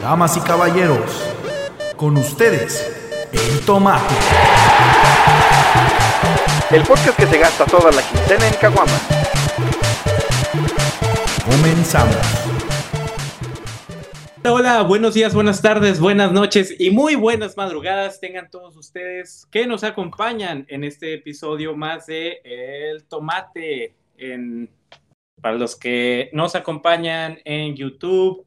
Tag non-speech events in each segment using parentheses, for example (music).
Damas y caballeros, con ustedes, el tomate. El podcast que se gasta toda la quincena en Caguamas. Comenzamos. Hola, hola, buenos días, buenas tardes, buenas noches y muy buenas madrugadas tengan todos ustedes que nos acompañan en este episodio más de El Tomate. En, para los que nos acompañan en YouTube,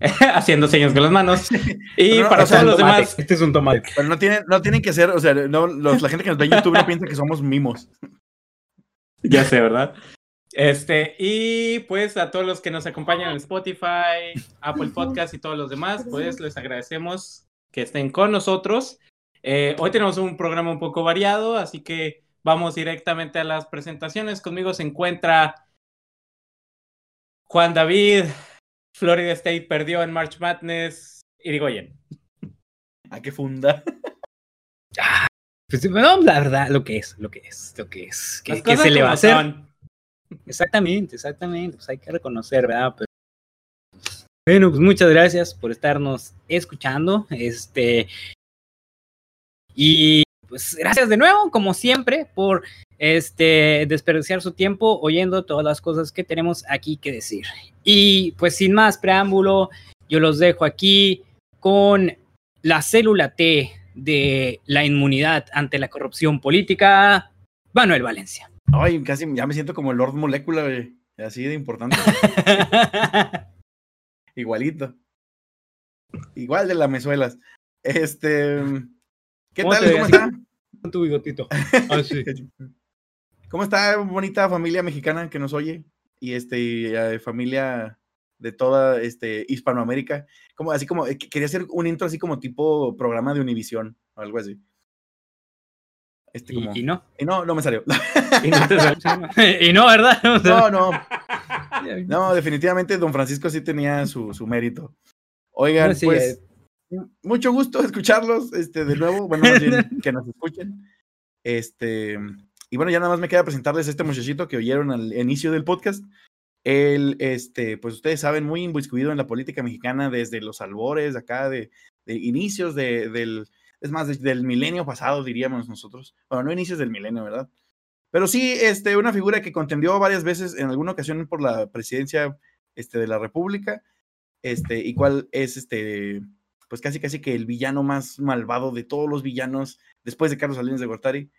(laughs) haciendo señas con las manos. Y No, no, para o sea, todos los tomate. demás, Este es un tomate. Pero no tienen, no tienen que ser, o sea, no, los- la gente que nos ve en YouTube no piensa que somos mimos. (laughs) ya sé, ¿verdad? Este, y pues a todos los que nos acompañan en Spotify, Apple Podcast y todos los demás, pues les agradecemos que estén con nosotros. Eh, hoy tenemos un programa un poco variado, así que vamos directamente a las presentaciones. Conmigo se encuentra Juan David, Florida State perdió en March Madness, Irigoyen. ¿A qué funda? Pues, no, la verdad, lo que es, lo que es, lo que es. ¿Qué, se le va a hacer? son. Exactamente, exactamente. Pues hay que reconocer, ¿verdad? Pero, bueno, pues muchas gracias por estarnos escuchando. Este. Y pues gracias de nuevo, como siempre, por este desperdiciar su tiempo oyendo todas las cosas que tenemos aquí que decir. Y pues sin más preámbulo, yo los dejo aquí con la célula T de la inmunidad ante la corrupción política, Manuel Valencia. Ay, casi ya me siento como el Lord Molecula, güey. Así de importante. (laughs) Igualito. Igual de lamezuelas. Este. ¿Qué ¿Cómo tal? ¿Cómo está? Tu bigotito. (laughs) Ah, sí. ¿Cómo está bonita familia mexicana que nos oye? Y este eh, familia de toda este Hispanoamérica. Como así como eh, que- quería hacer un intro así como tipo programa de Univisión o algo así. Este como Y, y no. y no, no me salió. (laughs) Y no te sal- (laughs) y no, ¿verdad? No, no, no, definitivamente Don Francisco sí tenía su, su mérito. Oigan, No, sí, pues mucho gusto escucharlos este, de nuevo. Bueno, más bien (laughs) que nos escuchen. Este, y bueno, ya nada más me queda presentarles a este muchachito que oyeron al inicio del podcast. Él, este, pues ustedes saben, muy inmiscuido en la política mexicana desde los albores acá, de, de inicios de, del, es más, de- del milenio pasado, diríamos nosotros. Bueno, no inicios del milenio, ¿verdad? Pero sí, este, una figura que contendió varias veces, en alguna ocasión por la presidencia este, de la República, este, y cuál es este, pues casi casi que el villano más malvado de todos los villanos después de Carlos Salinas de Gortari.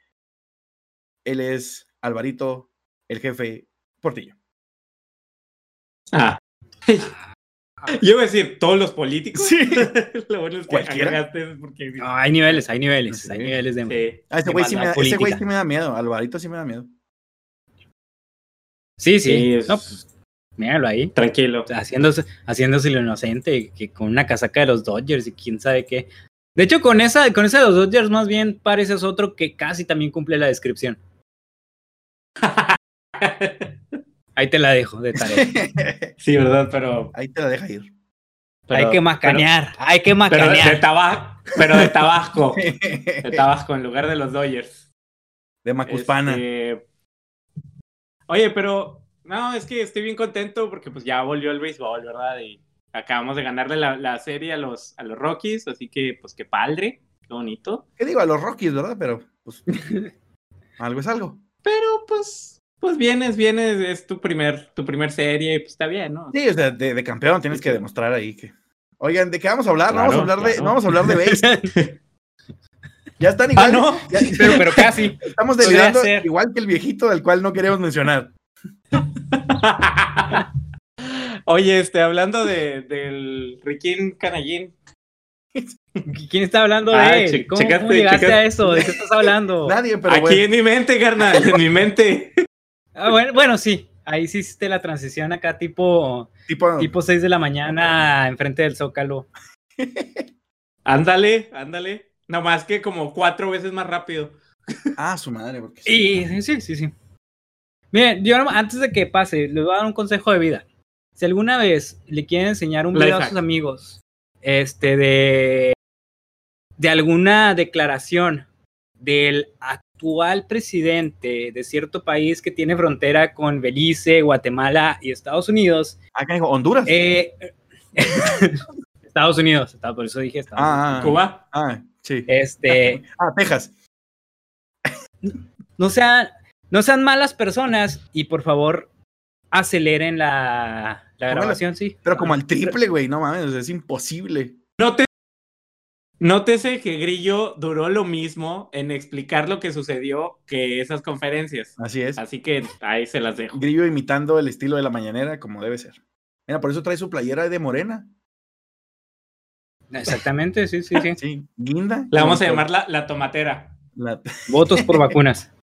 Él es Alvarito, el jefe Portillo. Ah. (laughs) Yo iba a decir todos los políticos. Sí. (laughs) Lo bueno es que agregaste porque no, hay niveles, hay niveles, Sí. hay niveles de. sí. Ah, ese güey sí, me da- sí me miedo. Alvarito sí me da miedo. Sí, sí. Sí, es- No, pues, míralo ahí. tranquilo. Haciéndose, haciéndose lo inocente, que con una casaca de los Dodgers y quién sabe qué. De hecho, con esa, con esa de los Dodgers, más bien pareces otro que casi también cumple la descripción. (laughs) Ahí te la dejo de tarea. (laughs) sí, verdad, pero, Ahí te la deja ir. pero- hay que macanear, hay que Pero, pero de macanear. Tabasco, pero de Tabasco. (laughs) De Tabasco en lugar de los Dodgers. De Macuspana. Este, Oye, pero no, es que estoy bien contento porque pues ya volvió el béisbol, ¿verdad? Y acabamos de ganarle la, la serie a los, a los Rockies, así que pues qué padre, qué bonito. ¿Qué digo? A los Rockies, ¿verdad? Pero, pues, (laughs) algo es algo. Pero pues, pues vienes, vienes, es tu primer, tu primer serie, pues está bien, ¿no? Sí, o sea, de, de campeón tienes que demostrar ahí que. Oigan, ¿de qué vamos a hablar? no vamos a Claro, hablar de, no vamos a hablar de base. (laughs) Ya están Ah, igual. no. ya- (laughs) pero, pero casi. estamos delirando igual que el viejito del cual no queremos mencionar. Oye, este, hablando de, del Riquín Canallín, (laughs) ¿Quién está hablando Ah, de él? ¿Cómo, checaste- cómo llegaste checaste- a eso? ¿De qué estás hablando? (laughs) Nadie, pero aquí bueno. en mi mente, carnal, en mi mente. Ah, bueno, bueno, sí. Ahí sí hiciste la transición acá tipo, Tipo, tipo 6 de la mañana enfrente del Zócalo. (laughs) Ándale, ándale. No más que como cuatro veces más rápido. ah, su madre. Porque sí. Y sí, sí, sí. Miren, yo no- antes de que pase, les voy a dar un consejo de vida. Si alguna vez le quieren enseñar un Life video a sus amigos, este, de, de alguna declaración del actual presidente de cierto país que tiene frontera con Belice, Guatemala y Estados Unidos. Acá digo, Honduras. Eh, (laughs) Estados Unidos, está- por eso dije Estados Unidos. ah, ah, Cuba. ah, sí. Este, (laughs) Ah, Texas. no sean, no sean malas personas y por favor aceleren la, grabación, sí. Pero como al triple, güey, no mames, es imposible. Nótese que Grillo duró lo mismo en explicar lo que sucedió que esas conferencias. Así es. Así que ahí se las dejo. Grillo imitando el estilo de la mañanera como debe ser. Mira, por eso trae su playera de morena. Exactamente, sí, sí, sí. Sí, guinda. La vamos a llamar la, la tomatera. la- Votos por vacunas. (laughs)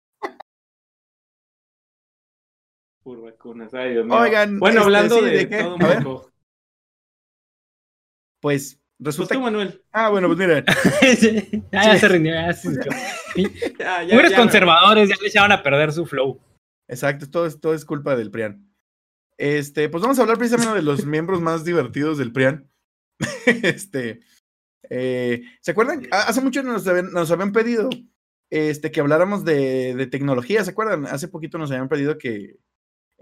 Por vacunas. Ay, Dios mío. Oigan, bueno, este, hablando sí, de, ¿de qué? todo un poco. Pues Pues resulta tú, que... Manuel. Ah, bueno, pues mira. (laughs) ya, ya se rindió, ya se (laughs) ya, ya, conservadores ya le echaban a perder su flow. Exacto, todo es, todo es culpa del PRIAN. Este, pues vamos a hablar precisamente de los (laughs) miembros más divertidos del PRIAN. este, eh, ¿se acuerdan? Ha- Hace mucho nos habían, nos habían pedido este, que habláramos de, de tecnología, ¿se acuerdan? Hace poquito nos habían pedido que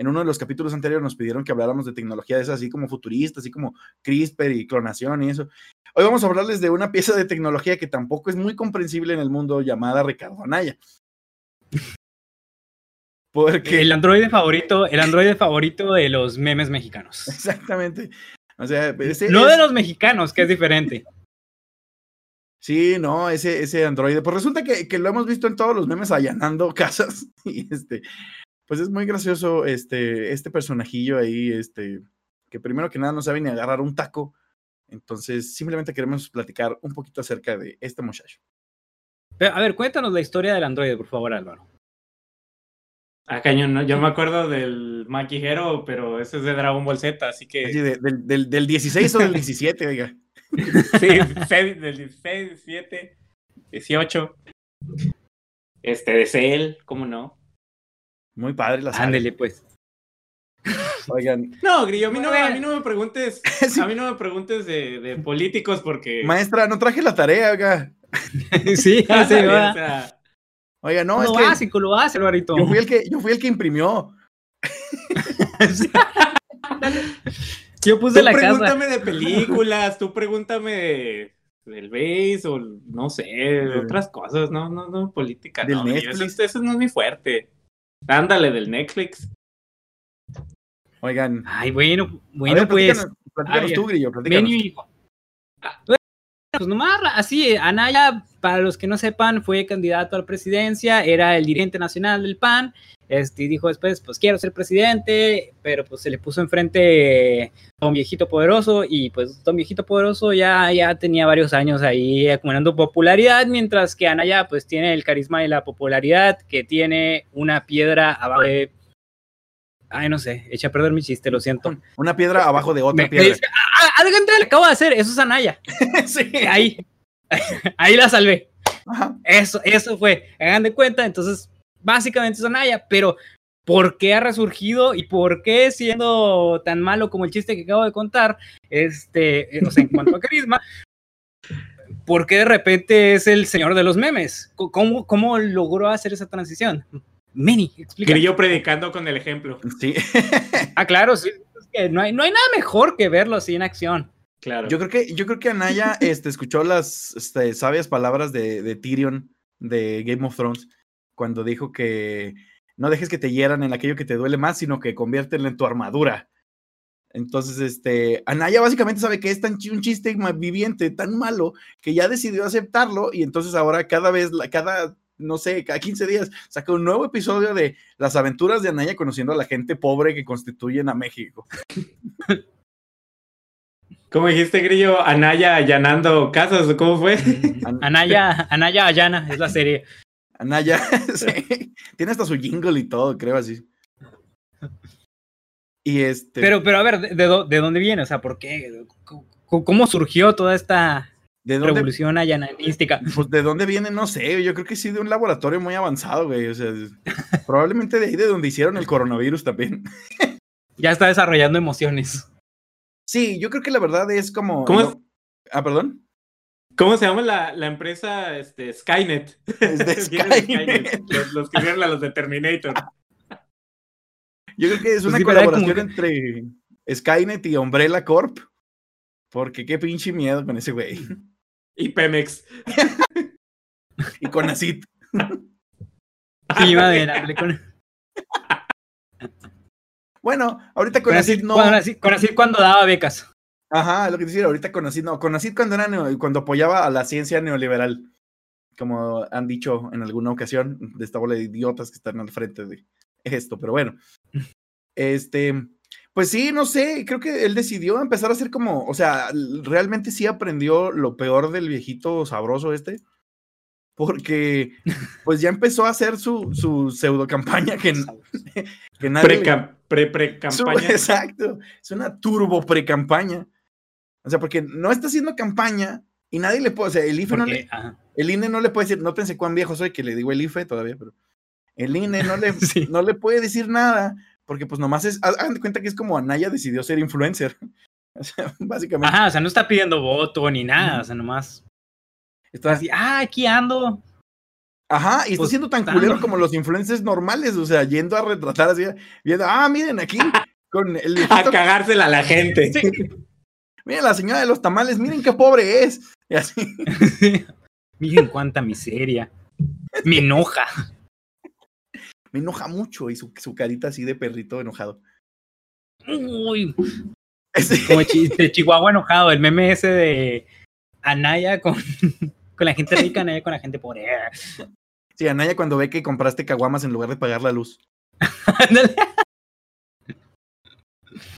en uno de los capítulos anteriores nos pidieron que habláramos de tecnología de esas así como futuristas, así como CRISPR y clonación y eso. Hoy vamos a hablarles de una pieza de tecnología que tampoco es muy comprensible en el mundo llamada Ricardo Anaya. (laughs) Porque El androide favorito, el androide favorito de los memes mexicanos. (laughs) Exactamente. O sea, ese No es- de los mexicanos, que es diferente. (laughs) Sí, no, ese, ese androide. Pues resulta que, que lo hemos visto en todos los memes allanando casas. Y este, pues es muy gracioso este, este personajillo ahí, este, que primero que nada no sabe ni agarrar un taco. Entonces, simplemente queremos platicar un poquito acerca de este muchacho. Pero, a ver, cuéntanos la historia del androide, por favor, Álvaro. Ah, cañón, ¿no? Yo me acuerdo del maquijero, pero ese es de Dragon Ball Z, así que. Así de- del, del, del 16 o del 17, oiga. (laughs) Sí, del 16, 17, 18. Este, de Cell, ¿cómo no? Muy padre la saga. Ándele, pues. Oigan, (laughs) No, Grillo, a mí no, a mí no me preguntes, (laughs) Sí. a mí no me preguntes de, de políticos porque... maestra, no traje la tarea, oiga. (laughs) sí, Ah, sí, o va. sea, Oiga, no, lo es que básico, lo hace, Alvarito. yo fui el que, yo fui el que imprimió. Yo puse tú la casa. pregúntame de películas, tú pregúntame de- del base o no sé, de otras cosas, no, no, no, política, Del no, eso, Netflix. eso no es mi fuerte. Ándale, del Netflix. Oigan, Ay, bueno, a bueno, ver, pues. platícanos, platícanos a ver, tú, Grillo, platícanos. Ven y- Pues nomás, así, Anaya, para los que no sepan, fue candidato a la presidencia, era el dirigente nacional del PAN, este, y dijo después, pues quiero ser presidente, pero pues se le puso enfrente Don Viejito Poderoso, y pues Don Viejito Poderoso ya, ya tenía varios años ahí acumulando popularidad, mientras que Anaya pues tiene el carisma y la popularidad que tiene una piedra abajo de... Ay, no sé, eché a perder mi chiste, lo siento. Una piedra abajo de otra Me- me piedra. dice, "Ah, ah, algo le acabo de hacer, eso es Anaya. (laughs) sí. Ahí, (laughs) ahí la salvé. Ajá. Eso, eso fue. Hagan de cuenta, entonces, básicamente es Anaya, pero ¿por qué ha resurgido y por qué siendo tan malo como el chiste que acabo de contar, este, eh, o sea, en cuanto a (laughs) carisma, ¿por qué de repente es el señor de los memes? ¿Cómo, cómo logró hacer esa transición? Mini, explica. Grillo predicando con el ejemplo, Sí. Ah, claro, sí. Que no, hay, no hay nada mejor que verlo así en acción. claro. Yo creo que, yo creo que Anaya (laughs) este, escuchó las este, sabias palabras de, de Tyrion de Game of Thrones cuando dijo que no dejes que te hieran en aquello que te duele más, sino que conviértelo en tu armadura. Entonces, este, Anaya básicamente sabe que es tan un chiste viviente, tan malo, que ya decidió aceptarlo y entonces ahora cada vez, la- cada, no sé, cada 15 días saca un nuevo episodio de las aventuras de Anaya conociendo a la gente pobre que constituyen a México. (laughs) ¿Cómo dijiste, Grillo? Anaya allanando casas, ¿o ¿cómo fue? (laughs) An- Anaya, Anaya Ayana es la serie. Anaya, (laughs) sí. Tiene hasta su jingle y todo, creo así. Y este. Pero, pero a ver, ¿de, de dó- de dónde viene? O sea, ¿por qué? ¿Cómo- ¿Cómo surgió toda esta ¿de dónde, revolución ayananística? (laughs) pues, ¿de dónde viene? No sé. Yo creo que sí de un laboratorio muy avanzado, güey. O sea, (laughs) probablemente de ahí de donde hicieron el coronavirus también. Ya está desarrollando emociones. Sí, yo creo que la verdad es como. ¿Cómo es? Ah, perdón. ¿Cómo se llama la, la empresa este, Skynet? Es de (laughs) Viene Skynet. Los, los que hicieron a los de Terminator. Yo creo que es Pues una colaboración Como entre Skynet y Umbrella Corp. Porque qué pinche miedo con ese güey. Y Pemex. Y con Acid. Sí, madre, hablé con, Bueno, ahorita con con Acid Acid, no. Acid- con Acid cuando daba becas. Ajá, lo que te decía, ahorita con Acid no. Con Acid cuando era neo- cuando apoyaba a la ciencia neoliberal. Como han dicho en alguna ocasión, de esta bola de idiotas que están al frente de esto, pero bueno. Este, pues sí, no sé, creo que él decidió empezar a hacer como, o sea, realmente sí aprendió lo peor del viejito sabroso este, porque (laughs) pues ya empezó a hacer su, su pseudo campaña que, (laughs) nadie... Pre-cam- Pre-pre su- campaña. (laughs) exacto, es una turbo pre-campaña. O sea, porque no está haciendo campaña y nadie le puede, o sea, el IFE no le, Porque, ajá. el INE no le puede decir, no pensé cuán viejo soy que le digo el IFE todavía, pero el INE no le, Sí. no le puede decir nada, porque pues nomás es, ha- hagan de cuenta que es como Anaya decidió ser influencer. (laughs) O sea, básicamente. Ajá, o sea, no está pidiendo voto ni nada, o sea, nomás. Está, Así, ah, aquí ando. ajá, y está pues, siendo tan culero como los influencers normales, o sea, yendo a retratar así, viendo, ah, miren aquí, con el (laughs) A cagársela a la gente. Sí. miren la señora de los tamales, miren qué pobre es. Y así, (laughs) Miren cuánta miseria. Me enoja. Me enoja mucho y su, su carita así de perrito enojado. Uy, (laughs) como de Chihuahua enojado, el meme ese de Anaya con, (laughs) con la gente rica, Anaya con la gente pobre. Sí, Anaya cuando ve que compraste caguamas en lugar de pagar la luz.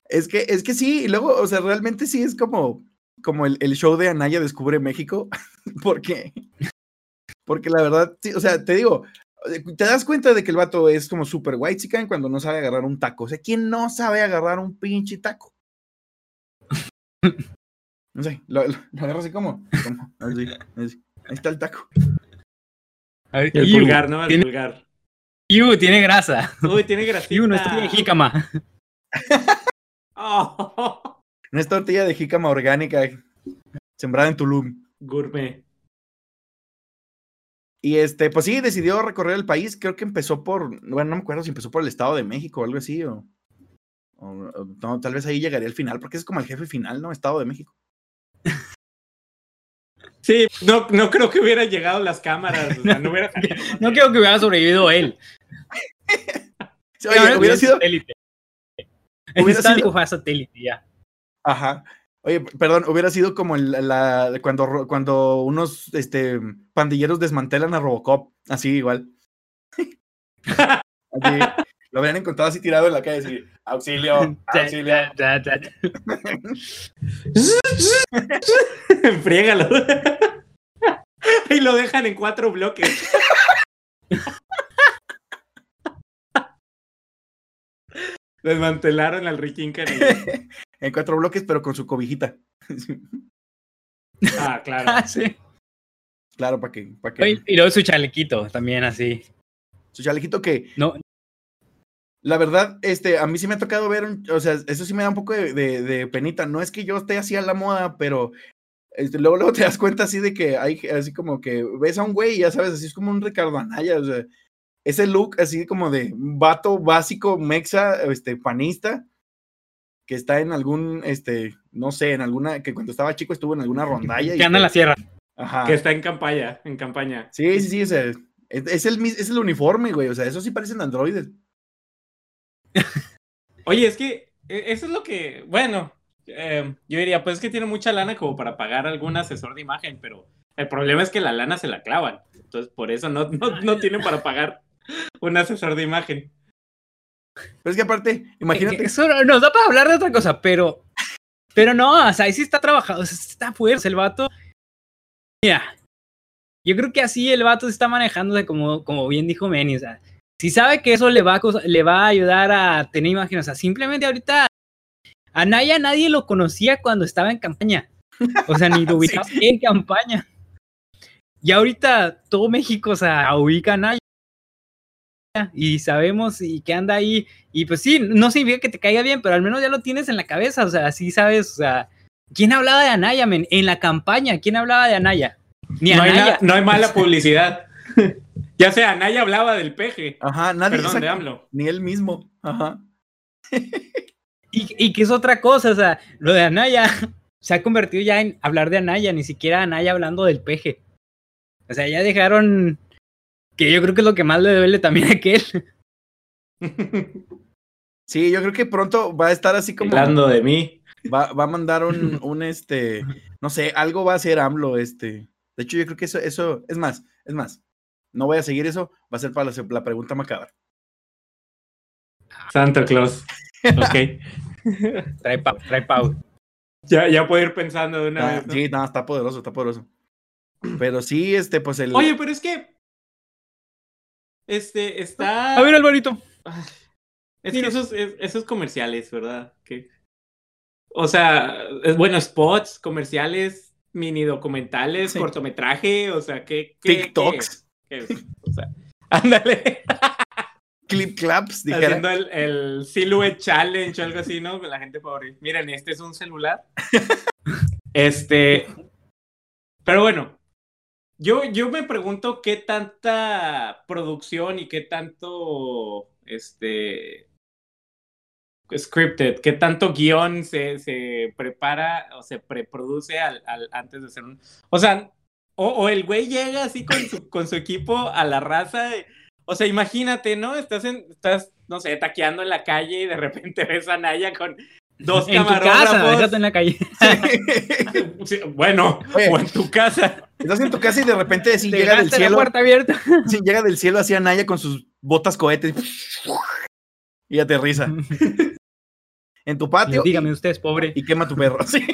Es que, es que sí, y luego, o sea, realmente sí es como, como el, el show de Anaya Descubre México, (laughs) porque, porque la verdad, sí, o sea, te digo, te das cuenta de que el vato es como super white chican cuando no sabe agarrar un taco. O sea, ¿quién no sabe agarrar un pinche taco? No sé, lo, lo- lo así como, como, así, así. ahí está el taco. A ver, El iu, pulgar, ¿no? El tiene, pulgar. iu, tiene grasa. Uy, tiene grasita. Iu, no estoy de jícama. (laughs) Oh, Una es tortilla de jícama orgánica sembrada en Tulum. gourmet. Y este, pues sí, decidió recorrer el país. Creo que empezó por, bueno, no me acuerdo si empezó por el Estado de México o algo así, o, o- o no, tal vez ahí llegaría al final, porque es como el jefe final, ¿no? Estado de México. Sí, no, no creo que hubiera llegado las cámaras. O sea, no hubiera salido. (laughs) No creo que hubiera sobrevivido él. Sí, (laughs) oye, hubiera sido, satélite. hubiera Está sido- satélite ya. ajá. Oye, perdón, hubiera sido como el- la, cuando, cuando unos este, pandilleros desmantelan a Robocop, así igual. (laughs) Así, lo habrían encontrado así tirado en la calle, así, auxilio, auxilio. (laughs) Friégalo. y lo dejan en cuatro bloques. Desmantelaron al Ricky Kennedy. (laughs) en cuatro bloques, pero con su cobijita. (laughs) Ah, claro. Ah, sí. claro, para que, para que. Y luego su chalequito también así. Su chalequito que, No, la verdad, este, a mí sí me ha tocado ver, un- o sea, eso sí me da un poco de, de- de penita. No es que yo esté así a la moda, pero este, luego, luego te das cuenta así de que hay así como que ves a un güey y ya sabes, así es como un Ricardo Anaya, o sea, ese look así como de vato básico, mexa, este, panista, que está en algún, este, no sé, en alguna, que cuando estaba chico estuvo en alguna rondalla. y que anda en la sierra. Ajá. Que está en campaña, en campaña. Sí, sí, sí, o sea, es, es el, es el uniforme, güey, o sea, eso sí parecen androides. (laughs) Oye, es que eh, eso es lo que, bueno, eh, yo diría, pues es que tiene mucha lana como para pagar algún asesor de imagen, pero el problema es que la lana se la clavan. Entonces, por eso no, no, no tienen para pagar un asesor de imagen. Pero es que aparte, imagínate, Eso nos da para hablar de otra cosa, pero. Pero no, o sea, ahí sí está trabajado, o sea, está fuerte el vato. Mira, yo creo que así el vato se está manejándose como, como bien dijo Manny, o sea, si sabe que eso le va, a, le va a ayudar a tener imagen, o sea, simplemente ahorita a Naya nadie lo conocía cuando estaba en campaña, o sea, ni lo (laughs) Sí, ubicaba en campaña. Y ahorita todo México, o sea, ubica a Naya. Y sabemos y que anda ahí y pues sí, no significa que te caiga bien, pero al menos ya lo tienes en la cabeza, o sea, sí sabes, o sea, ¿Quién hablaba de Anaya, men? En la campaña, ¿quién hablaba de Anaya? Ni No hay, Anaya. no hay mala (laughs) publicidad. (laughs) ya sea, Anaya hablaba del peje. Ajá, nadie Perdón, de AMLO. ni él mismo. Ajá. Y, y que es otra cosa, o sea, lo de Anaya (laughs) se ha convertido ya en hablar de Anaya, ni siquiera Anaya hablando del peje. O sea, ya dejaron que yo creo que es lo que más le duele también a aquel. (laughs) Sí, yo creo que pronto va a estar así como. Hablando de mí. Va, va a mandar un, (laughs) un este. No sé, algo va a hacer AMLO, este. De hecho, yo creo que eso, eso. Es más, es más. No voy a seguir eso. Va a ser para la, la pregunta macabra. Santa Claus. Ok. (laughs) Trae pau, trae pau. ya, ya puedo ir pensando de una Ah, vez. ¿no? Sí, no, está poderoso, está poderoso. Pero sí, este, pues el. Oye, pero es que. Este, está. A ver, Alvarito. Ay, Es que esos, es- esos comerciales, ¿verdad? Que, o sea, es- bueno, spots, comerciales, mini documentales, Sí. cortometraje, o sea, ¿qué? qué TikToks. O sea, (laughs) ándale, clip claps, dijera. haciendo el, el Silhouette Challenge o algo así, ¿no? Con la gente pobre. Miren, este es un celular. (laughs) este. Pero bueno, yo, yo me pregunto qué tanta producción y qué tanto. Este. Scripted, qué tanto guion se, se prepara o se preproduce al, al- antes de hacer un. O sea, o, el güey llega así con su, con su equipo a la raza. o sea, imagínate, ¿no? Estás, en, estás, no sé, taqueando en la calle y de repente ves a Naya con dos En tu casa, camarógrafos. déjate en la calle. (laughs) Sí, bueno, Oye. o en tu casa. Estás en tu casa y de repente Te llega del dejaste la cielo. puerta abierta. (laughs) Sí, llega del cielo hacia Naya con sus botas cohetes. (laughs) Y aterriza. En tu patio. Dígame, usted es pobre. Y quema tu perro. Sí.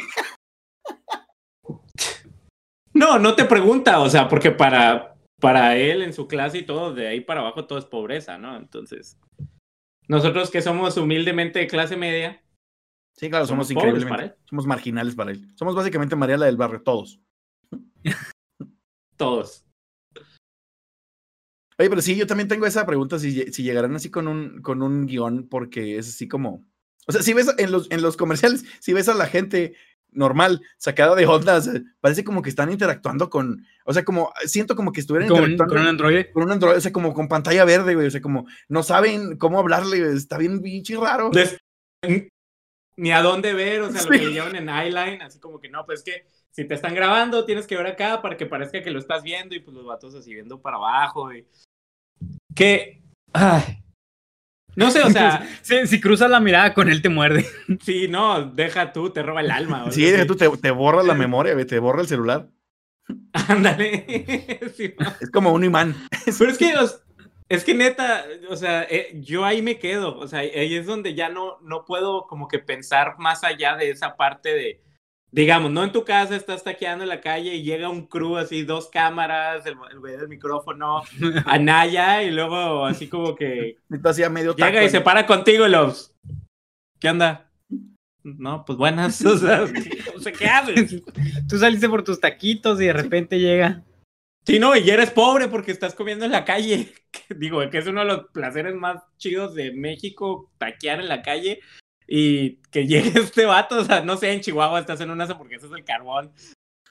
No, no te pregunta, o sea, porque para, para él en su clase y todo, de ahí para abajo todo es pobreza, ¿no? Entonces, nosotros que somos humildemente de clase media, Sí, claro, somos, increíblemente. para Somos marginales para él. Somos básicamente Mariela del barrio, todos. todos. Oye, pero sí, yo también tengo esa pregunta, si, si llegarán así con un, con un guion, porque es así como... O sea, si ves en los, en los comerciales, si ves a la gente normal, sacada de onda, o sea, parece como que están interactuando con... O sea, como... Siento como que estuvieran Con, interactuando con un androide. con un Android, o sea, como con pantalla verde, güey, o sea, como no saben cómo hablarle, güey, está bien pinche raro. Ni a dónde ver, o sea, lo que le llaman en eyeline, así como que no, pues es que si te están grabando, tienes que ver acá para que parezca que lo estás viendo y pues los vatos así viendo para abajo. Y... Que. Ay. No sé, o sea, (laughs) Si, si cruzas la mirada con él te muerde. sí, no, deja tú, te roba el alma. o Sí, deja tú te, te borra la memoria, te borra el celular. (laughs) Ándale. (laughs) Sí. Es como un imán. Pero es que, es que neta, o sea, eh, yo ahí me quedo, o sea, ahí es donde ya no, no puedo como que pensar más allá de esa parte de, digamos, no en tu casa estás taqueando en la calle y llega un crew así, dos cámaras, el, el del micrófono, (laughs) Anaya, y luego así como que hacía medio llega taco, y se para contigo y los, ¿qué onda? No, pues buenas, (laughs) (laughs) o sea, qué haces. Tú saliste por tus taquitos y de repente llega. Sí, no, y eres pobre porque estás comiendo en la calle. (laughs) Que Digo, que es uno de los placeres más chidos de México, taquear en la calle y que llegue (laughs) este vato, o sea, no sé, en Chihuahua estás en unas hamburguesas del carbón,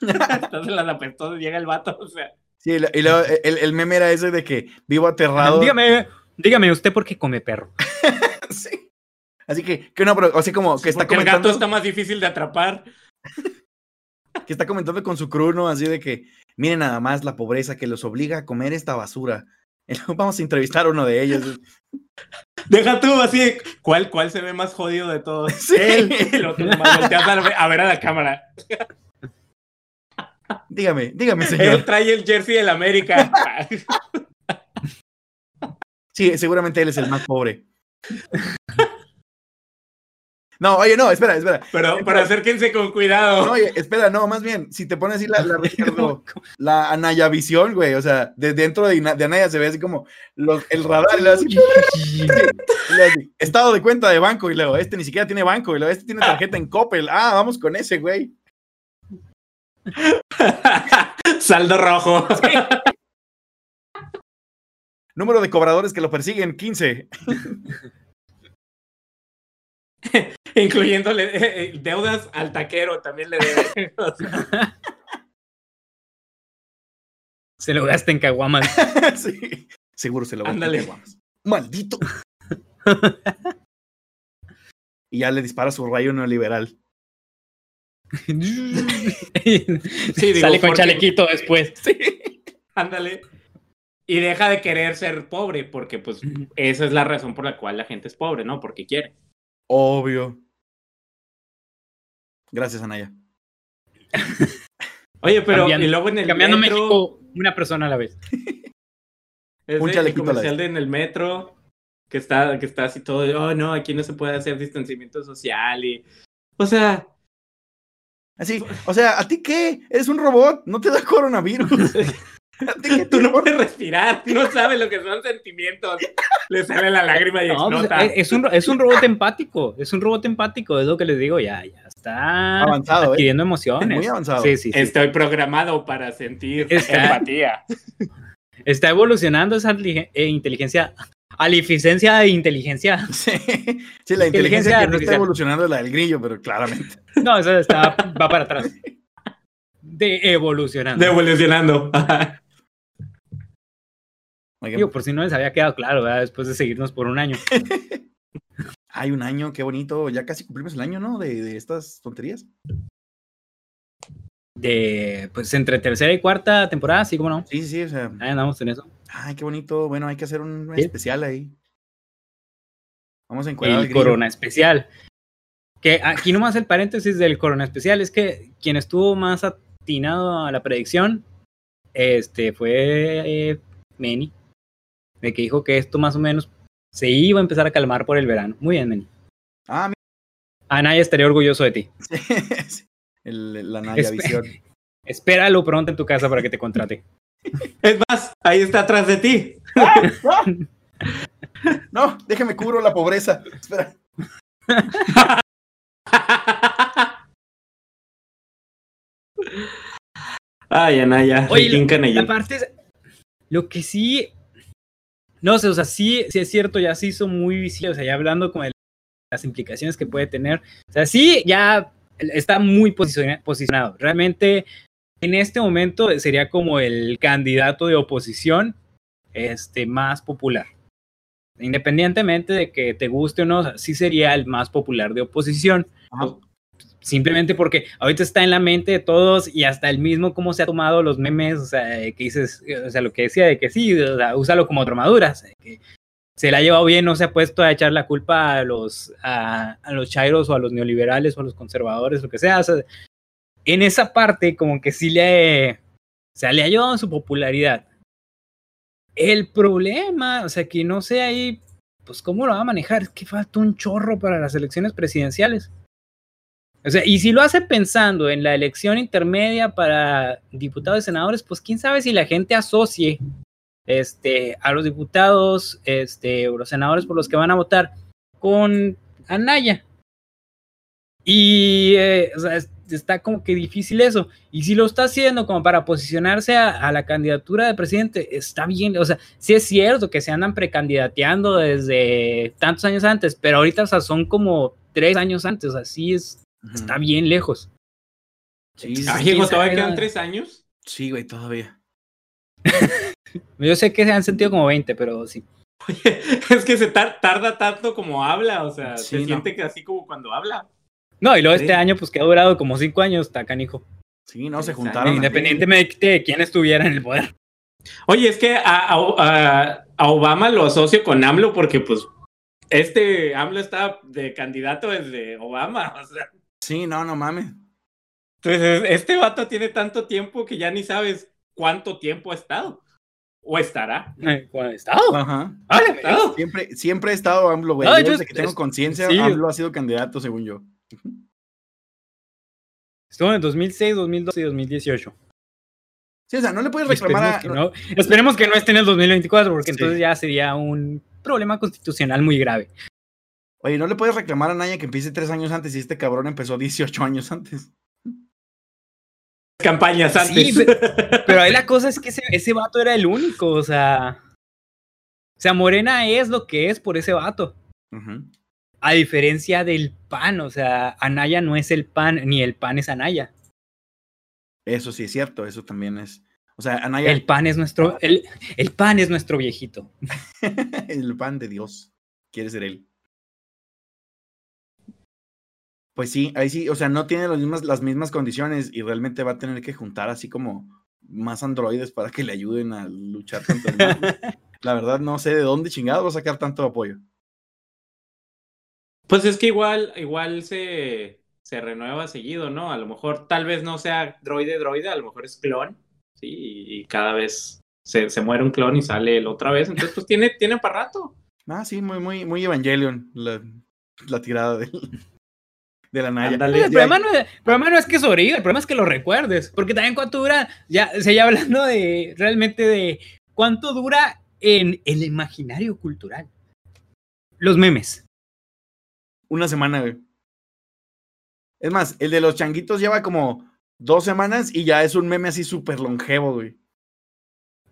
(laughs) estás en las apestosas, llega el vato, o sea, Sí, y luego el, el meme era ese de que vivo aterrado. Dígame, dígame usted por qué come perro. Sí. Así que, que no, pero así como que está porque el gato comentando, está más difícil de atrapar. que está comentando con su crew, ¿no? Así de que, miren nada más la pobreza que los obliga a comer esta basura. (laughs) Vamos a entrevistar a uno de ellos. Deja tú así, ¿cuál, ¿cuál se ve más jodido de todos? (laughs) Sí. Él, nomás volteas a ver- a la cámara. (laughs) Dígame, dígame, Él señor. trae el jersey del América. Sí, seguramente él es el más pobre. No, oye, no, espera, espera. Pero, pero acérquense con cuidado. No, oye, espera, no, más bien, si te pones así la, la, (laughs) Ricardo, la Anaya visión, güey, o sea, de dentro de, Anaya se ve así como los, el radar, y (laughs) y luego así, estado de cuenta de banco, y luego, este ni siquiera tiene banco, y luego, este tiene tarjeta en Coppel, ah, vamos con ese, güey. (laughs) Saldo rojo. Número de cobradores que lo persiguen, 15. (laughs) Incluyéndole eh, eh, deudas al taquero, también le debe. (laughs) Se lo gasta en caguamas. (laughs) sí. Seguro se lo va a Ándale. meter, guamas. Maldito. y ya le dispara su rayo neoliberal. digo, Sale con porque- chalequito después. ándale. Y deja de querer ser pobre, porque pues esa es la razón por la cual la gente es pobre, ¿no? Porque quiere. Obvio. Gracias, Anaya. (laughs) Oye, pero Cambiando- y luego en el Cambiando metro, México una persona a la vez. (laughs) es Un el chalequito a la comercial vez. de en el metro, que está, que está así todo, de, oh no, aquí no se puede hacer distanciamiento social y, o sea, Así, (laughs) o sea, ¿a ti qué? Eres un robot, no te da coronavirus. (laughs) ¿A ti qué te tú no puedes respirar, no sabes lo que son sentimientos, le sale la lágrima y No, pues, explota. es, es un, es un robot empático. Es un robot empático, es lo que les digo. Ya, ya está Avanzado, ¿eh? adquiriendo emociones. Muy avanzado. Sí, sí, sí. Estoy programado para sentir Está- empatía. (laughs) Está evolucionando esa eh, inteligencia. Alificencia de inteligencia. (laughs) Sí, sí, la inteligencia Inteligencia que no está evolucionando es la del grillo, pero claramente. No, eso está, va para atrás. De evolucionando. Devolucionando. Oigan, Digo, por si no les había quedado claro, ¿verdad? después de seguirnos por un año. (laughs) hay un año, qué bonito. Ya casi cumplimos el año, ¿no? De, de estas tonterías. De, pues entre tercera y cuarta temporada, sí, como no. Sí, sí, sí. O sea, Ahí andamos en eso. ay, qué bonito. Bueno, hay que hacer un Sí. especial ahí. Vamos a encuadrar al el grillo. Corona Especial. Que aquí nomás el paréntesis del Corona Especial es que quien estuvo más atinado a la predicción este, fue eh, Meni, de que dijo que esto más o menos se iba a empezar a calmar por el verano. Muy bien, Meni. Ah, Anaya estaría orgulloso de ti. (laughs) mira. sí. El- la Naya Espe- Visión. (laughs) Espéralo pronto en tu casa para que te contrate. (laughs) Es más, ahí está atrás de ti. No, déjame cubro la pobreza. Espera. Ay, Anaya, Oye. Aparte, es- lo que sí, no sé, o sea, sí, sí es cierto, ya se hizo muy visible, o sea, ya hablando con el- las implicaciones que puede tener, o sea, sí, ya está muy posiciona- posicionado. Realmente, en este momento sería como el candidato de oposición este, más popular. Independientemente de que te guste o no, sí sería el más popular de oposición. Simplemente porque ahorita está en la mente de todos y hasta el mismo cómo se ha tomado los memes, o sea, que dices, o sea, lo que decía de que sí, o sea, úsalo como tromadura, o sea, que se la ha llevado bien, no se ha puesto a echar la culpa a los, a, a los chairos o a los neoliberales o a los conservadores, lo que sea, o en esa parte como que sí le, o le ha llevado su popularidad. El problema, o sea, que no sé ahí, pues cómo lo va a manejar, es que falta un chorro para las elecciones presidenciales. O sea, y si lo hace pensando en la elección intermedia para diputados y senadores, pues quién sabe si la gente asocie este, a los diputados este, o los senadores por los que van a votar con Anaya. Y eh, o sea, es- está como que difícil eso. Y si lo está haciendo como para posicionarse a, la candidatura de presidente, está bien. O sea, sí es cierto que se andan precandidateando desde tantos años antes, pero ahorita o sea, son como tres años antes. Así es, Está bien lejos. Sí, Ah. Diego, ¿todavía quedan tres años? Sí, güey, todavía. (laughs) Yo sé que se han sentido como 20, pero sí. (laughs) es que se tar- tarda tanto como habla, o sea, Sí, se no. siente que así como cuando habla. No, y luego este año, pues que ha durado como cinco años, está canijo. Sí, no, se juntaron. Independientemente de quién estuviera en el poder. Oye, es que a, a- a- a Obama lo asocio con AMLO porque pues este AMLO está de candidato desde Obama, (laughs) o sea. Sí, no, no mames. Entonces, este vato tiene tanto tiempo que ya ni sabes cuánto tiempo ha estado. O estará. Eh, ¿Cuál estado? Ajá. Ah, estado. Siempre, siempre he estado AMLO, güey. No, Yo yo desde que tengo conciencia, sí. AMLO ha sido candidato, según yo. Estuvo en 2006, 2012 y 2018. Sí, o sea, no le puedes reclamar a. Esperemos que, no, esperemos que no esté en el 2024, porque Sí. entonces ya sería un problema constitucional muy grave. Oye, no le puedes reclamar a Naya que empiece tres años antes y este cabrón empezó 18 años antes. Campañas antes. Sí, (laughs) Pero ahí la cosa es que ese, ese vato era el único, o sea. O sea, Morena es lo que es por ese vato. A diferencia del pan, o sea, Anaya no es el pan, ni el pan es Anaya. Eso sí es cierto, eso también es. O sea, Anaya. El pan es nuestro, el, el pan es nuestro viejito. (laughs) el pan de Dios. Quiere ser él. Pues sí, ahí sí, o sea, no tiene las mismas, las mismas condiciones y realmente va a tener que juntar así como más androides para que le ayuden a luchar contra el mal. (laughs) La verdad, no sé de dónde chingado va a sacar tanto apoyo. Pues es que igual, igual se, se renueva seguido, ¿no? A lo mejor tal vez no sea droide droide, a lo mejor es clon, ¿sí? Y, cada vez se, se, muere un clon y sale el otra vez. Entonces, pues tiene, tiene para rato. Ah, sí, muy, muy, muy Evangelion, la, la tirada de, de la Naya. el, problema no es, el, problema no es, que sobreviva, el problema es que lo recuerdes. Porque también cuánto dura, ya se ya hablando de realmente de cuánto dura en el imaginario cultural. Los memes. Una semana, güey. Es más, el de los changuitos lleva como dos semanas y ya es un meme así súper longevo, güey.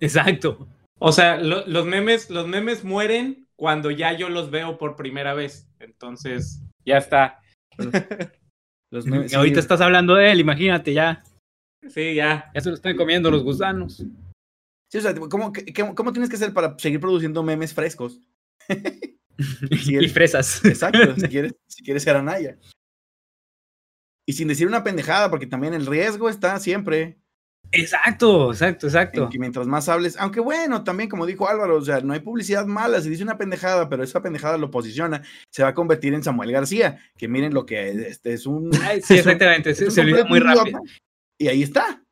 Exacto. O sea, lo, los memes, los memes mueren cuando ya yo los veo por primera vez. Entonces, ya está. Los (laughs) sí, ahorita estás hablando de él, imagínate ya. Sí, ya. Ya se lo están comiendo los gusanos. Sí, o sea, ¿cómo, cómo tienes que hacer para seguir produciendo memes frescos? (laughs) si eres, y fresas. Exacto, si (laughs) quieres, si quieres ser Anaya. Y sin decir una pendejada, porque también el riesgo está siempre. Exacto, exacto, exacto. En que mientras más hables, aunque bueno, también como dijo Álvaro, o sea, no hay publicidad mala, se dice una pendejada, pero esa pendejada lo posiciona, se va a convertir en Samuel García, que miren lo que es, este es un... Ay, sí, (laughs) exactamente, es un, se, olvida muy rápido. Y ahí está.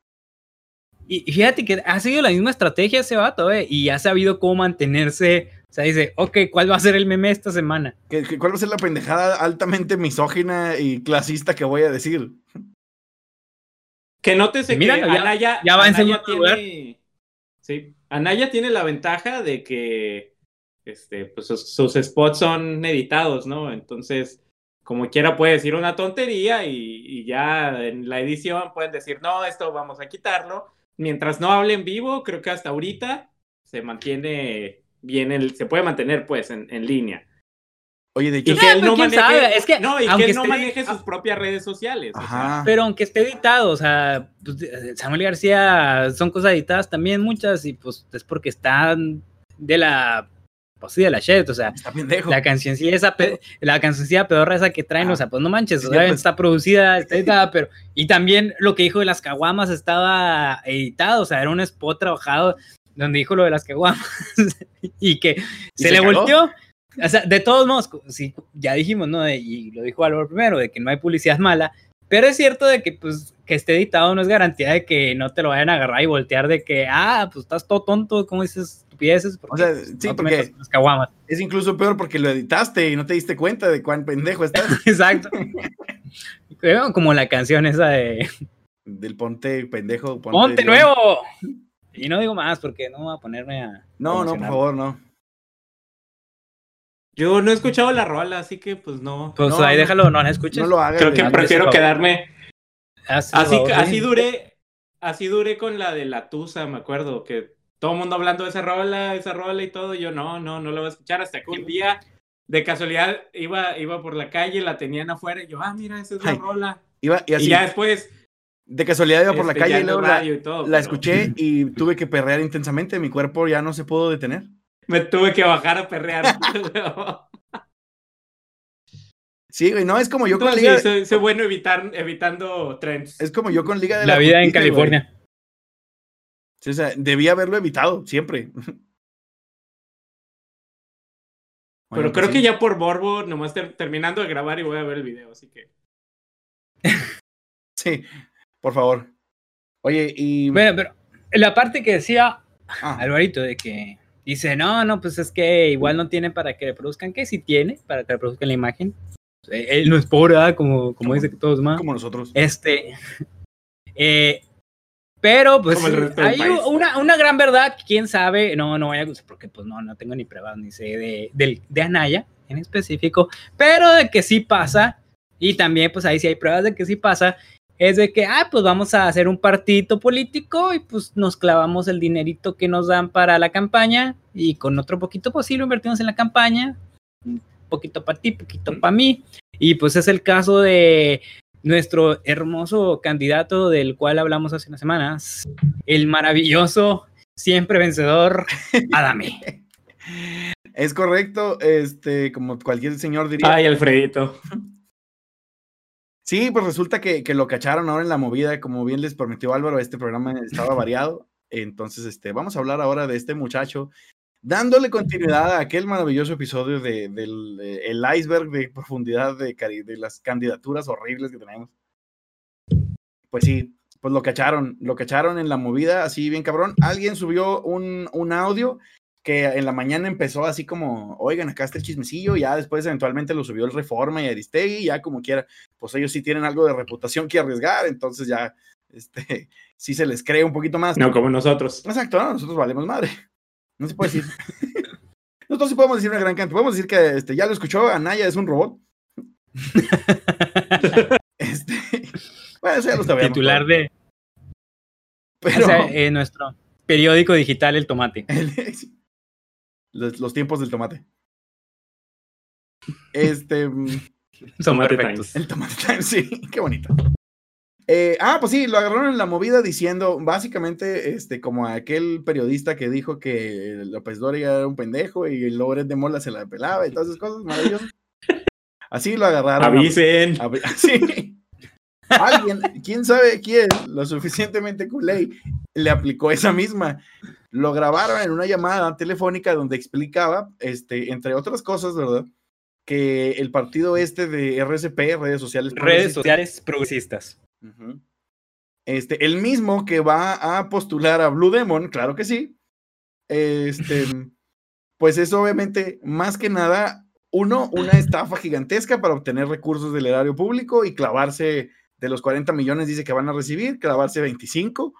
Y fíjate que ha seguido la misma estrategia ese vato, ¿eh? y ha sabido cómo mantenerse. O sea, dice, ok, ¿cuál va a ser el meme esta semana? ¿Qué, cuál va a ser la pendejada altamente misógina y clasista que voy a decir? Que nótese Mira, que ya, Anaya, ya va a Anaya a tiene, sí, Anaya tiene la ventaja de que este, pues, sus, sus spots son editados, ¿no? Entonces, como quiera puede decir una tontería y, y, ya en la edición pueden decir, no, esto vamos a quitarlo. Mientras no hable en vivo, creo que hasta ahorita se mantiene bien, el, se puede mantener pues en, en línea. Oye, de hecho, y que él no ¿quién maneje? Es que, no, y que aunque él no esté- maneje sus propias redes sociales. o sea. Pero aunque esté editado, o sea, pues, eh, Samuel García son cosas editadas también muchas y pues es porque están de la, pues sí, de la shit, o sea, la cancioncilla esa, pe- la cancioncilla pedorra esa que traen, Ah. o sea, pues no manches, Sí, obviamente pues. está producida, está editada, pero, y también lo que dijo de las caguamas estaba editado, o sea, era un spot trabajado donde dijo lo de las caguamas (laughs) y que ¿Y se, se le cagó? volteó. O sea, de todos modos, sí, ya dijimos, ¿no? De- y lo dijo Álvaro primero, de que no hay publicidad mala, pero es cierto de que, pues, que esté editado no es garantía de que no te lo vayan a agarrar y voltear de que, ah, pues estás todo tonto, ¿cómo dices estupideces? O sea, pues, sí, no porque- las. Es incluso peor porque lo editaste y no te diste cuenta de cuán pendejo estás. (laughs) Exacto. Como la canción esa de Del ponte pendejo. Ponte, Ponte nuevo. Y no digo más porque no voy a ponerme a. No, no, por favor, no. Yo no he escuchado la rola, así que pues no. Pues No, ahí no. déjalo, no la escuches. No lo hagas. Creo que prefiero quedarme. Así, así sí. duré, así duré con la de la Tusa, me acuerdo, que todo el mundo hablando de esa rola, esa rola y todo, y yo no, no, no la voy a escuchar, hasta que un día, de casualidad, iba, iba por la calle, la tenían afuera, y yo, ah, mira, esa es la Ay, rola. Iba, y así, y ya después, de casualidad iba por la este, calle y luego la, radio y todo, la pero escuché y tuve que perrear intensamente. Mi cuerpo ya no se pudo detener. Me tuve que bajar a perrear. (laughs) Sí, güey, no, es como yo con Entonces, Liga. sí, soy, soy bueno evitar, evitando trends. Es como yo con Liga de La vida en güey. California. Sí, o sea, debía haberlo evitado siempre. (laughs) Pero Bueno, creo pues que ya por Borbo, nomás ter- terminando de grabar y voy a ver el video, así que. Sí, por favor. Oye, y. Bueno, pero la parte que decía ah, Alvarito de que dice, no, no, pues es que igual no tiene para que reproduzcan, que sí tiene para que reproduzcan la imagen. Eh, Él no es pobre, ¿verdad? Como, como dice que todos más. como nosotros. Este. eh, pero pues Como hay una, una gran verdad, quién sabe, no, no voy a porque pues no, no tengo ni pruebas ni sé de, del- de Anaya en específico, pero de que sí pasa, y también pues ahí sí hay pruebas de que sí pasa, es de que, ah, pues vamos a hacer un partidito político y pues nos clavamos el dinerito que nos dan para la campaña y con otro poquito pues sí lo invertimos en la campaña, poquito para ti, poquito para mí. Y pues es el caso de nuestro hermoso candidato del cual hablamos hace unas semanas, el maravilloso, siempre vencedor, (laughs) Adame. Es correcto, este, como cualquier señor diría. Ay, Alfredito. (laughs) Sí, pues resulta que, que, lo cacharon ahora en la movida, como bien les prometió Álvaro, este programa estaba variado. Entonces, este, vamos a hablar ahora de este muchacho, dándole continuidad a aquel maravilloso episodio de, del el iceberg de profundidad de, de las candidaturas horribles que tenemos. Pues sí, pues lo cacharon, lo cacharon en la movida, así bien cabrón. Alguien subió un, un audio que en la mañana empezó así como, oigan, acá está el chismecillo, ya después eventualmente lo subió el Reforma y Aristegui, ya como quiera, pues ellos sí tienen algo de reputación que arriesgar, entonces ya, este, (laughs) sí se les cree un poquito más. No como nosotros. Exacto, ¿no? nosotros valemos madre. No se puede decir. (laughs) nosotros sí podemos decir una gran cantidad, podemos decir que este, ya lo escuchó, Anaya es un robot. (laughs) este, bueno, eso ya lo sabemos. Titular de... Pero... O sea, eh, nuestro periódico digital El Tomate. Los, los, tiempos del tomate. Este. (laughs) Son perfectos. El tomate Times, (laughs) sí, qué bonito. Eh, ah, pues sí, lo agarraron en la movida diciendo, básicamente, este, como aquel periodista que dijo que López Doria era un pendejo y Loret de Mola se la pelaba y todas esas cosas maravillosas. Así lo agarraron. Avisen. A, a, (laughs) sí. Alguien, quién sabe quién, lo suficientemente culé, le aplicó esa misma. Lo grabaron en una llamada telefónica donde explicaba, este, entre otras cosas, ¿verdad? Que el partido este de RSP, redes sociales. Redes sociales progresistas. Uh -huh. Este, el mismo que va a postular a Blue Demon, claro que sí. Este, pues es obviamente más que nada, uno, una estafa gigantesca para obtener recursos del erario público y clavarse de los 40 millones dice que van a recibir, clavarse 25.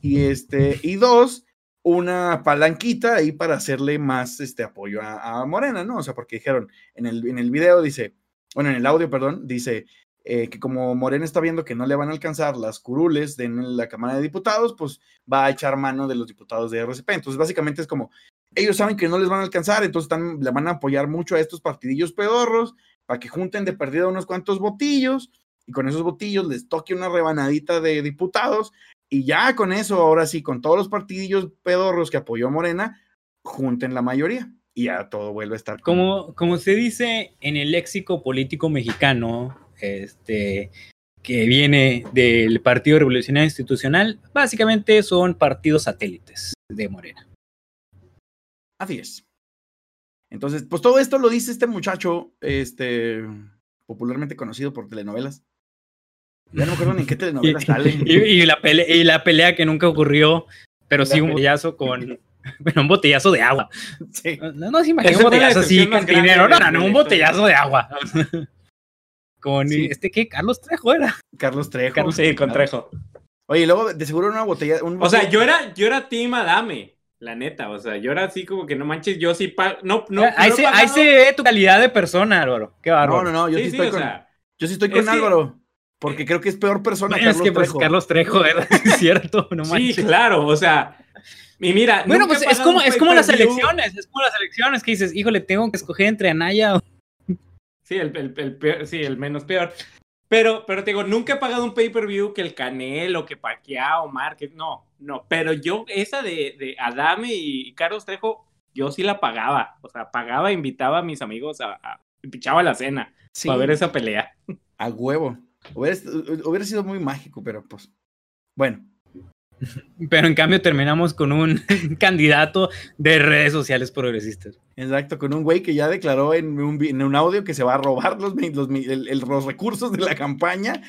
Y este, y dos, una palanquita ahí para hacerle más este apoyo a, a, Morena, ¿no? O sea, porque dijeron en el, en el video, dice, bueno, en el audio, perdón, dice eh, que como Morena está viendo que no le van a alcanzar las curules de la Cámara de Diputados, pues va a echar mano de los diputados de RCP. Entonces, básicamente es como, ellos saben que no les van a alcanzar, entonces están, le van a apoyar mucho a estos partidillos pedorros para que junten de perdida unos cuantos botillos y con esos botillos les toque una rebanadita de diputados y ya con eso, ahora sí, con todos los partidillos pedorros que apoyó Morena, junten la mayoría y ya todo vuelve a estar. Como, como se dice en el léxico político mexicano, este, que viene del Partido Revolucionario Institucional, básicamente son partidos satélites de Morena. Así es. Entonces, pues todo esto lo dice este muchacho, este, popularmente conocido por telenovelas. Ya no me acuerdo ni en qué telenovela sale. (laughs) Y, y, la pelea, y la pelea que nunca ocurrió, pero sí un botellazo con. (laughs) Bueno, un botellazo de agua. Sí. No, no se imagina un botellazo así con dinero. No, no, no, un botellazo de agua. (laughs) Con sí. este que Carlos Trejo era. Carlos Trejo. Carlos, sí, con Trejo. Oye, luego de seguro una botella. Un o sea, yo era, yo era Team Adame. La neta, o sea, yo era así como que no manches, yo sí pago. No, no, ahí, no se, ahí se ve tu calidad de persona, Álvaro. Qué bárbaro. No, no, no, yo sí, sí estoy sí, con. Sea, yo sí estoy con Álvaro. Que, porque creo que es peor persona bueno, Carlos es que, Trejo. Pues, Carlos Trejo era (laughs) cierto, no manches. Sí, claro, o sea. Y mira, bueno, pues es como, es como las elecciones, es como las elecciones que dices, híjole, tengo que escoger entre Anaya o. Sí, el, el, el peor, sí, el menos peor. Pero, pero te digo, nunca he pagado un pay-per-view que el Canelo, que Pacquiao, Márquez, no, no. Pero yo, esa de, de Adame y Carlos Trejo, yo sí la pagaba. O sea, pagaba, invitaba a mis amigos a, a pichaba la cena sí. para ver esa pelea. A huevo. Hubiera, hubiera sido muy mágico, pero pues, bueno. Pero en cambio terminamos con un (laughs) candidato de redes sociales progresistas. Exacto, con un güey que ya declaró en un, en un audio que se va a robar los, recursos de la campaña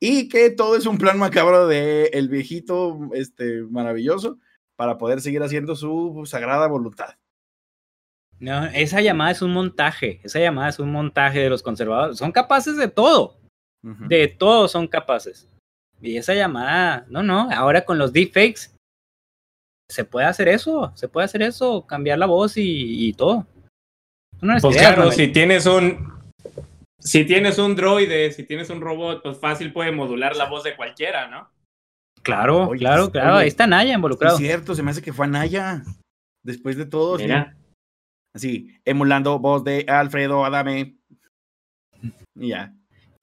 y que todo es un plan macabro de el viejito este, maravilloso para poder seguir haciendo su sagrada voluntad. No, esa llamada es un montaje, esa llamada es un montaje de los conservadores. Son capaces de todo, uh -huh. de todo son capaces. Y esa llamada, no, no, ahora con los deepfakes se puede hacer eso, se puede hacer eso, cambiar la voz y, y todo. No pues creas, claro, no si tienes un si tienes un droide, si tienes un robot, pues fácil puede modular la voz de cualquiera, ¿no? Claro, oye, claro, claro, oye, ahí está Naya involucrado. Es cierto, se me hace que fue a Naya, después de todo. Mira. ¿sí? Así, emulando voz de Alfredo Adame. Y ya.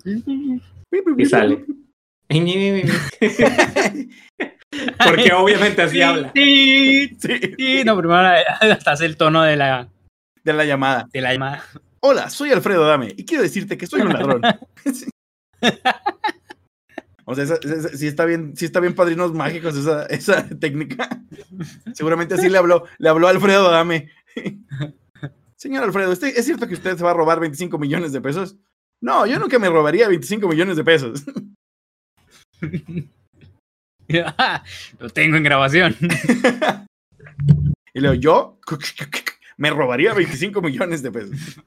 Y sale. (laughs) Porque obviamente así habla. Sí, Sí, sí, no, primero hasta hace el tono de la, de la llamada. de la llamada. Hola, soy Alfredo Adame y quiero decirte que soy un ladrón. (laughs) O sea, esa- esa- sí está bien, sí está bien padrinos mágicos esa, esa técnica. Seguramente así le habló, le habló Alfredo Adame. (laughs) Señor Alfredo, ¿este- ¿es cierto que usted se va a robar 25 millones de pesos? No, yo nunca me robaría 25 millones de pesos. (laughs) Lo tengo en grabación. Y luego, yo (laughs) me robaría 25 millones de pesos.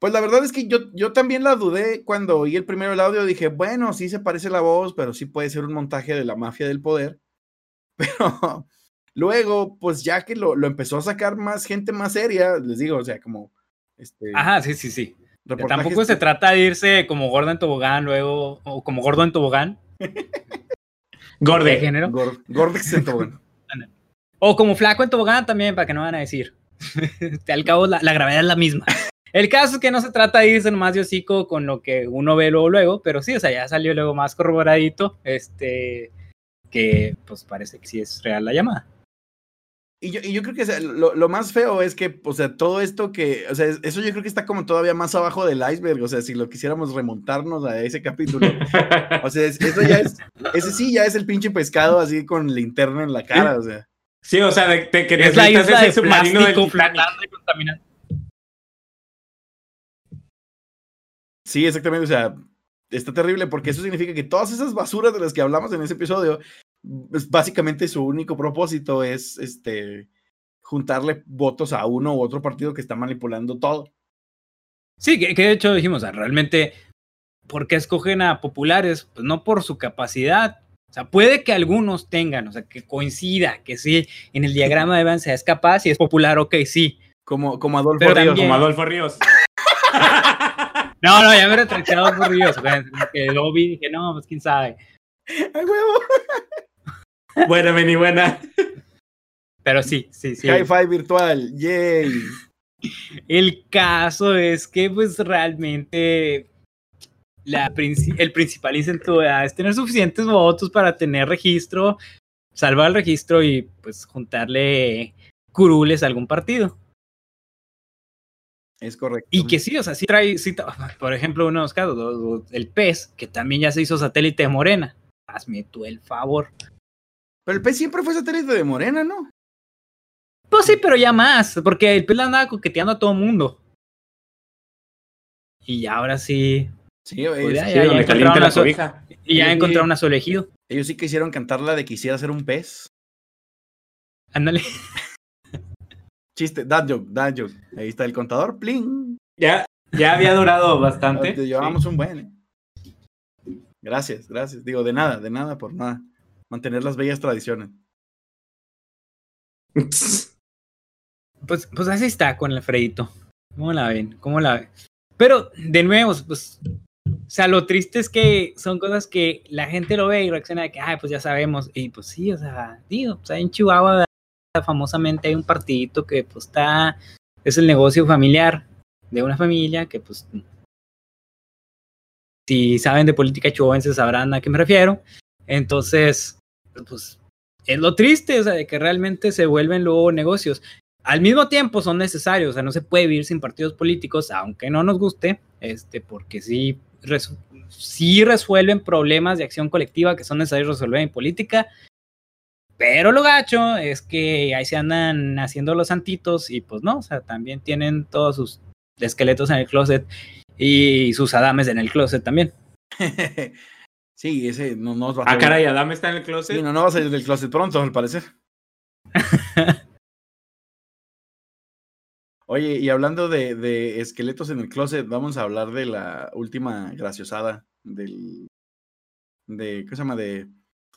Pues la verdad es que yo, yo también la dudé cuando oí el primero el audio. Dije, bueno, sí se parece la voz, pero sí puede ser un montaje de la mafia del poder. (laughs) Pero luego, pues ya que lo, lo empezó a sacar más gente más seria, les digo, o sea, como. Este, Ajá, sí, sí, sí. Tampoco se trata de irse como gordo en tobogán luego, o como gordo en tobogán, (laughs) de Gorde. género. Gor- Gordex en Tobogán. (laughs) O como flaco en tobogán también, para que no van a decir. (laughs) Al cabo, la, la gravedad es la misma. El caso es que no se trata de irse nomás de hocico con lo que uno ve luego, luego, pero sí, o sea, ya salió luego más corroboradito, este, que pues parece que sí es real la llamada. Y yo, y yo creo que o sea, lo, lo más feo es que, o sea, todo esto que, o sea, es- eso yo creo que está como todavía más abajo del iceberg, o sea, si lo quisiéramos remontarnos a ese capítulo, (laughs) o sea, es- eso ya es, ese sí ya es el pinche pescado así con linterna en la cara, o sea. Sí, o sea, de, de que Es la isla de submarino del contaminando. Sí, exactamente, o sea, está terrible porque eso significa que todas esas basuras de las que hablamos en ese episodio, básicamente su único propósito es, este, juntarle votos a uno u otro partido que está manipulando todo. Sí, que, que de hecho dijimos, o sea, realmente, ¿por qué escogen a populares? Pues no por su capacidad. O sea, puede que algunos tengan, o sea, que coincida, que sí, en el diagrama de Evans es capaz y es popular, ok, sí. Como, como Adolfo Pero Ríos. también- Como Adolfo Ríos. (laughs) No, no, ya me he retractado por sea, que lo vi y dije, no, pues quién sabe. ¡Ay, huevo! Buena, Beni, buena. Pero sí, sí, sí. Hi-Fi virtual, yay. El caso es que, pues, realmente la princi- el principal incentivo es tener suficientes votos para tener registro, salvar el registro y, pues, juntarle curules a algún partido. Es correcto. Y que sí, o sea, sí trae, sí por ejemplo, uno de los casos, el PES, que también ya se hizo satélite de Morena. Hazme tú el favor. Pero el pez siempre fue satélite de Morena, ¿no? Pues sí, pero ya más, porque el PES le andaba coqueteando a todo mundo. Y ya ahora sí, Sí, Pues ya, Sí, ya, ya encontraron la y ya Sí. encontraron a su elegido. ellos sí quisieron cantar la de quisiera ser un pez. Ándale. (laughs) Chiste, dad joke, dad joke. Ahí está el contador, pling. Ya, ya había durado (laughs) bastante. Te llevamos un buen. ¿eh? Gracias, gracias. Digo, de nada, de nada por nada. Mantener las bellas tradiciones. (laughs) Pues, pues así está con Alfredito. ¿Cómo la ven? ¿Cómo la ven? Pero, de nuevo, pues, o sea, lo triste es que son cosas que la gente lo ve y reacciona de que, ay, pues ya sabemos. Y pues sí, o sea, digo, o sea, en Chihuahua famosamente hay un partidito que pues está, es el negocio familiar de una familia que pues, si saben de política chihuahuense sabrán a qué me refiero. Entonces, pues, es lo triste, o sea, de que realmente se vuelven luego negocios al mismo tiempo son necesarios, o sea, no se puede vivir sin partidos políticos, aunque no nos guste, este, porque sí, resu- sí resuelven problemas de acción colectiva que son necesarios resolver en política, pero lo gacho es que ahí se andan haciendo los santitos y pues no, o sea, también tienen todos sus esqueletos en el closet y sus adames en el closet también. (laughs) sí, ese no, no va a Ah, salir- caray, Adam está en el closet. Sí, no, no va a salir del closet pronto, al parecer. (laughs) Oye, y hablando de, de esqueletos en el closet, vamos a hablar de la última graciosada del. de. ¿Qué se llama? De.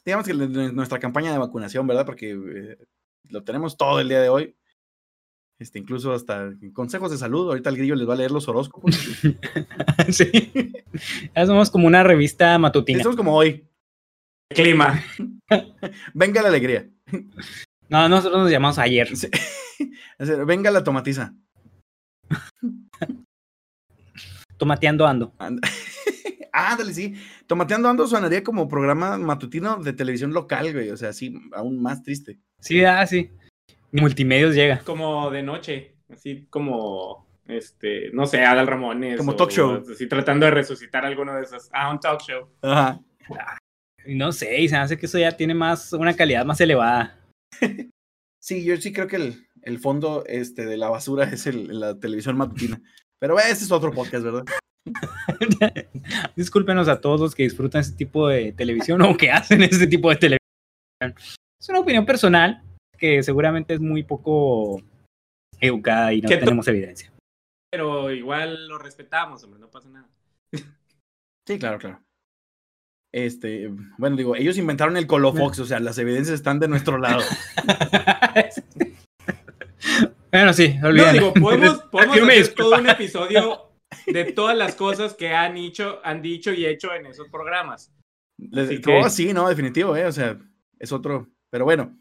Digamos que de nuestra campaña de vacunación, ¿verdad? Porque eh, lo tenemos todo el día de hoy. Este, incluso hasta consejos de salud. Ahorita el grillo les va a leer los horóscopos. (laughs) sí. Somos como una revista matutina. Es como hoy. Clima. (laughs) Venga la alegría. No, nosotros nos llamamos ayer. Sí. Venga la tomatiza. Tomateando ando. And- (laughs) Ándale, sí. Tomateando Ando sonaría como programa matutino de televisión local, güey. O sea, sí, aún más triste. Sí, ah, sí. Multimedios llega. Como de noche, así como, este, no sé, Adal Ramones. Como o talk show. Así tratando de resucitar alguno de esos. Ah, un talk show. Ajá. Y No sé, y se me hace que eso ya tiene más, una calidad más elevada. (laughs) Sí, yo sí creo que el, el fondo este, de la basura es el, la televisión matutina. Pero ese es otro podcast, ¿verdad? (laughs) Discúlpenos a todos los que disfrutan ese tipo de televisión o que hacen ese tipo de televisión. Es una opinión personal que seguramente es muy poco educada y no ¿Qué to- tenemos evidencia. Pero igual lo respetamos, hombre, no pasa nada. (laughs) Sí, claro, claro. Este, bueno, digo, ellos inventaron el Colofox, o sea, las evidencias están de nuestro lado. (laughs) bueno, sí, No, olvídalo. digo, podemos, (laughs) podemos me hacer todo un episodio de todas las cosas que han dicho, han dicho y hecho en esos programas. Les, Así oh, sí, no, definitivo, eh, o sea, es otro. Pero bueno,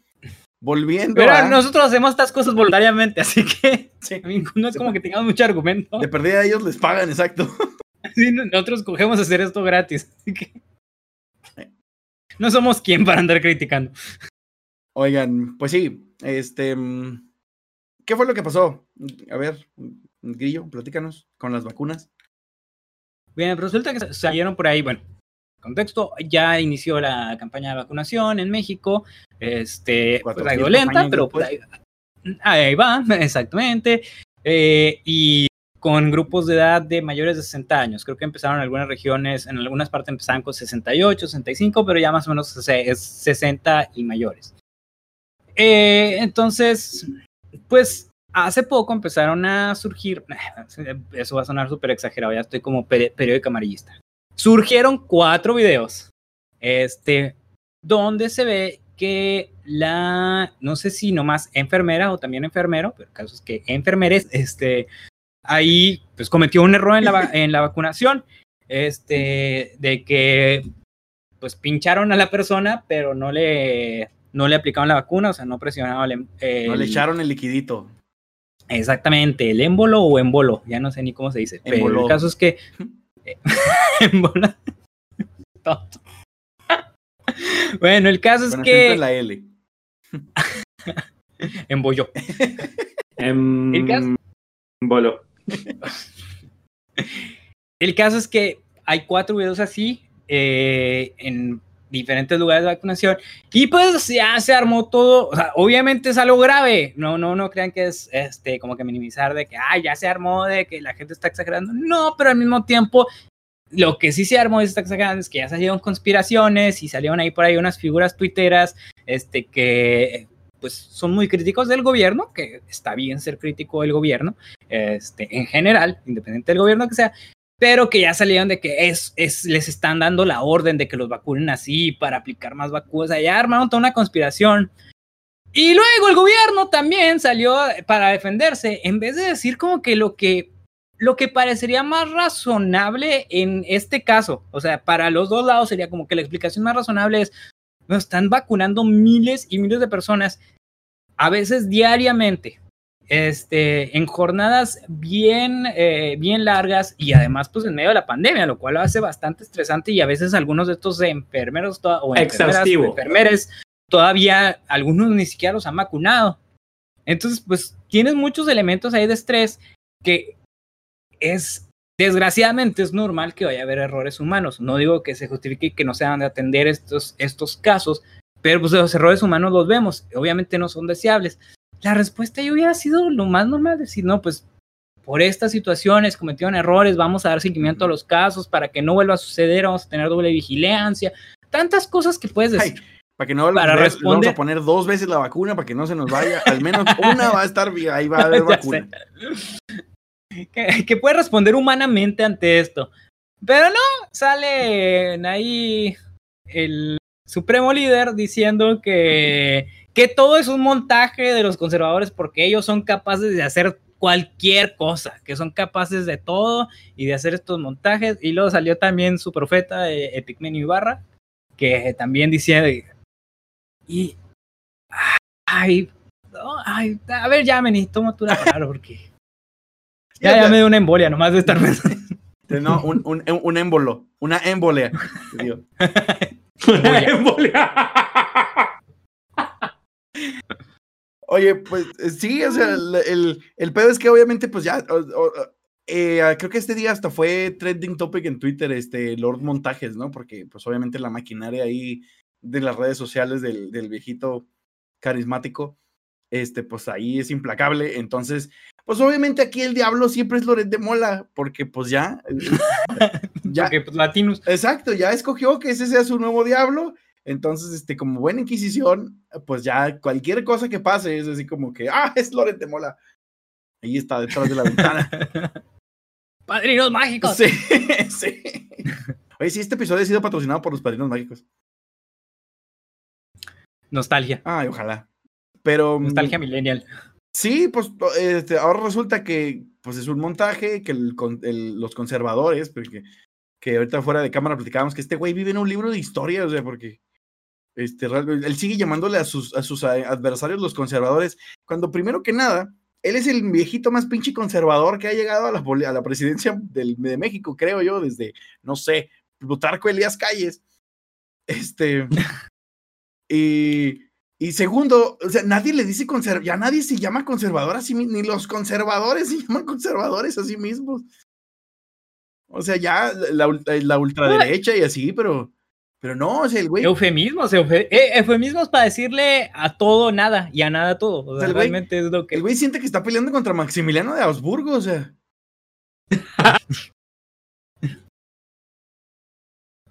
volviendo Pero a. nosotros hacemos estas cosas voluntariamente, así que (laughs) Sí, no es como que tengamos mucho argumento. de perdida a ellos les pagan, exacto. (laughs) Sí, nosotros cogemos hacer esto gratis. Así que no somos quien para andar criticando. Oigan, pues sí, este. mm, ¿Qué fue lo que pasó? A ver, Grillo, platícanos con las vacunas. Bien, pues resulta que salieron por ahí, bueno, contexto, ya inició la campaña de vacunación en México, este, pues 400 algo lenta, pero pues, ahí, ahí va, (laughs) exactamente, eh, y con grupos de edad de mayores de 60 años, creo que empezaron en algunas regiones, en algunas partes empezaban con 68, 65, pero ya más o menos es 60 y mayores. Eh, entonces, pues hace poco empezaron a surgir, (laughs) eso va a sonar súper exagerado, ya estoy como peri- periódico amarillista. Surgieron cuatro videos, este, donde se ve que la, no sé si nomás enfermera o también enfermero, pero el caso es que enfermeres, este, ahí pues cometió un error en la, (laughs) en la vacunación, este, de que pues pincharon a la persona, pero no le, no le aplicaron la vacuna, o sea, no presionaron el, No le echaron el liquidito. Exactamente, el émbolo o émbolo, ya no sé ni cómo se dice, pero el caso es que (laughs) (laughs) émbolo. Tonto. (laughs) bueno, el caso es que en la L. (laughs) embolló. (laughs) En ¿El caso? Bolo. El caso es que hay cuatro videos así eh, en diferentes lugares de vacunación y pues ya se armó todo, o sea, obviamente es algo grave, no, no, no crean que es este como que minimizar de que ah, ya se armó, de que la gente está exagerando, no, pero al mismo tiempo lo que sí se armó está exagerando es que ya salieron conspiraciones y salieron ahí por ahí unas figuras tuiteras este que pues son muy críticos del gobierno, que está bien ser crítico del gobierno, este, en general, independiente del gobierno que sea, pero que ya salieron de que es, es, les están dando la orden de que los vacunen así para aplicar más vacunas. Ya armaron toda una conspiración. Y luego el gobierno también salió para defenderse, en vez de decir como que lo que lo que parecería más razonable en este caso, o sea, para los dos lados sería como que la explicación más razonable es, nos están vacunando miles y miles de personas, a veces diariamente, este, en jornadas bien, eh, bien largas y además pues en medio de la pandemia, lo cual lo hace bastante estresante y a veces algunos de estos enfermeros o enfermeras Exhaustivo. o enfermeres todavía algunos ni siquiera los han vacunado. Entonces pues tienes muchos elementos ahí de estrés que es desgraciadamente es normal que vaya a haber errores humanos. No digo que se justifique que no se han de atender estos, estos casos, pero pues los errores humanos los vemos. Obviamente no son deseables. La respuesta yo hubiera sido lo más normal, decir, no, pues por estas situaciones cometieron errores, vamos a dar seguimiento a los casos para que no vuelva a suceder, vamos a tener doble vigilancia, tantas cosas que puedes decir. Ay, para que no Para a le vamos a responder- poner dos veces la vacuna para que no se nos vaya. Al menos (laughs) una va a estar ahí va a haber vacuna. Que, puede responder humanamente ante esto. Pero no, sale ahí el supremo líder diciendo que, que todo es un montaje de los conservadores porque ellos son capaces de hacer cualquier cosa, que son capaces de todo y de hacer estos montajes. Y luego salió también su profeta, eh, Epigmenio Ibarra, que también decía, de- y, Ay, no, ay, a ver, ya, palabra porque. Ya, ya me dio una embolia nomás de estar pensando. No, un, un, un émbolo, una émbolia. Digo. (laughs) Una embolia. Oye, pues eh, sí, o sea, el, el, el pedo es que obviamente, pues ya, o- o- eh, ah, creo que este día hasta fue trending topic en Twitter, este Lord Montajes, ¿no? Porque, pues obviamente la maquinaria ahí de las redes sociales del, del viejito carismático, este, pues ahí es implacable. Entonces, pues obviamente aquí el diablo siempre es Loret de Mola, porque pues ya, (laughs) ya, Porque, pues, latinos. Exacto, ya escogió que ese sea su nuevo diablo. Entonces, este, como buena inquisición, pues ya cualquier cosa que pase es así como que, ah, es Loret de Mola. Ahí está, detrás de la ventana. (laughs) Padrinos mágicos. Sí, (laughs) sí. Oye, sí, este episodio ha sido patrocinado por los padrinos mágicos. Nostalgia. Ay, ojalá. Pero. mm, Nostalgia millennial. Sí, pues este, ahora resulta que pues es un montaje, que el con- el- los conservadores, porque que ahorita fuera de cámara platicábamos que este güey vive en un libro de historia, o sea, porque este, él sigue llamándole a sus, a sus a- adversarios los conservadores, cuando primero que nada, él es el viejito más pinche conservador que ha llegado a la, a la presidencia del- de México, creo yo, desde, no sé, Plutarco Elías Calles. Este. (laughs) y, y segundo, o sea, nadie le dice conservador, ya nadie se llama conservador a sí mismo, ni los conservadores (laughs) se llaman conservadores a sí mismos. O sea, ya la, ul- la ultraderecha y así, pero, pero no, o sea, el güey, Eufemismos, eufe- eh, eufemismos para decirle a todo nada y a nada todo. O sea, El güey- realmente es lo que. el güey siente que está peleando contra Maximiliano de Habsburgo, o sea. (laughs)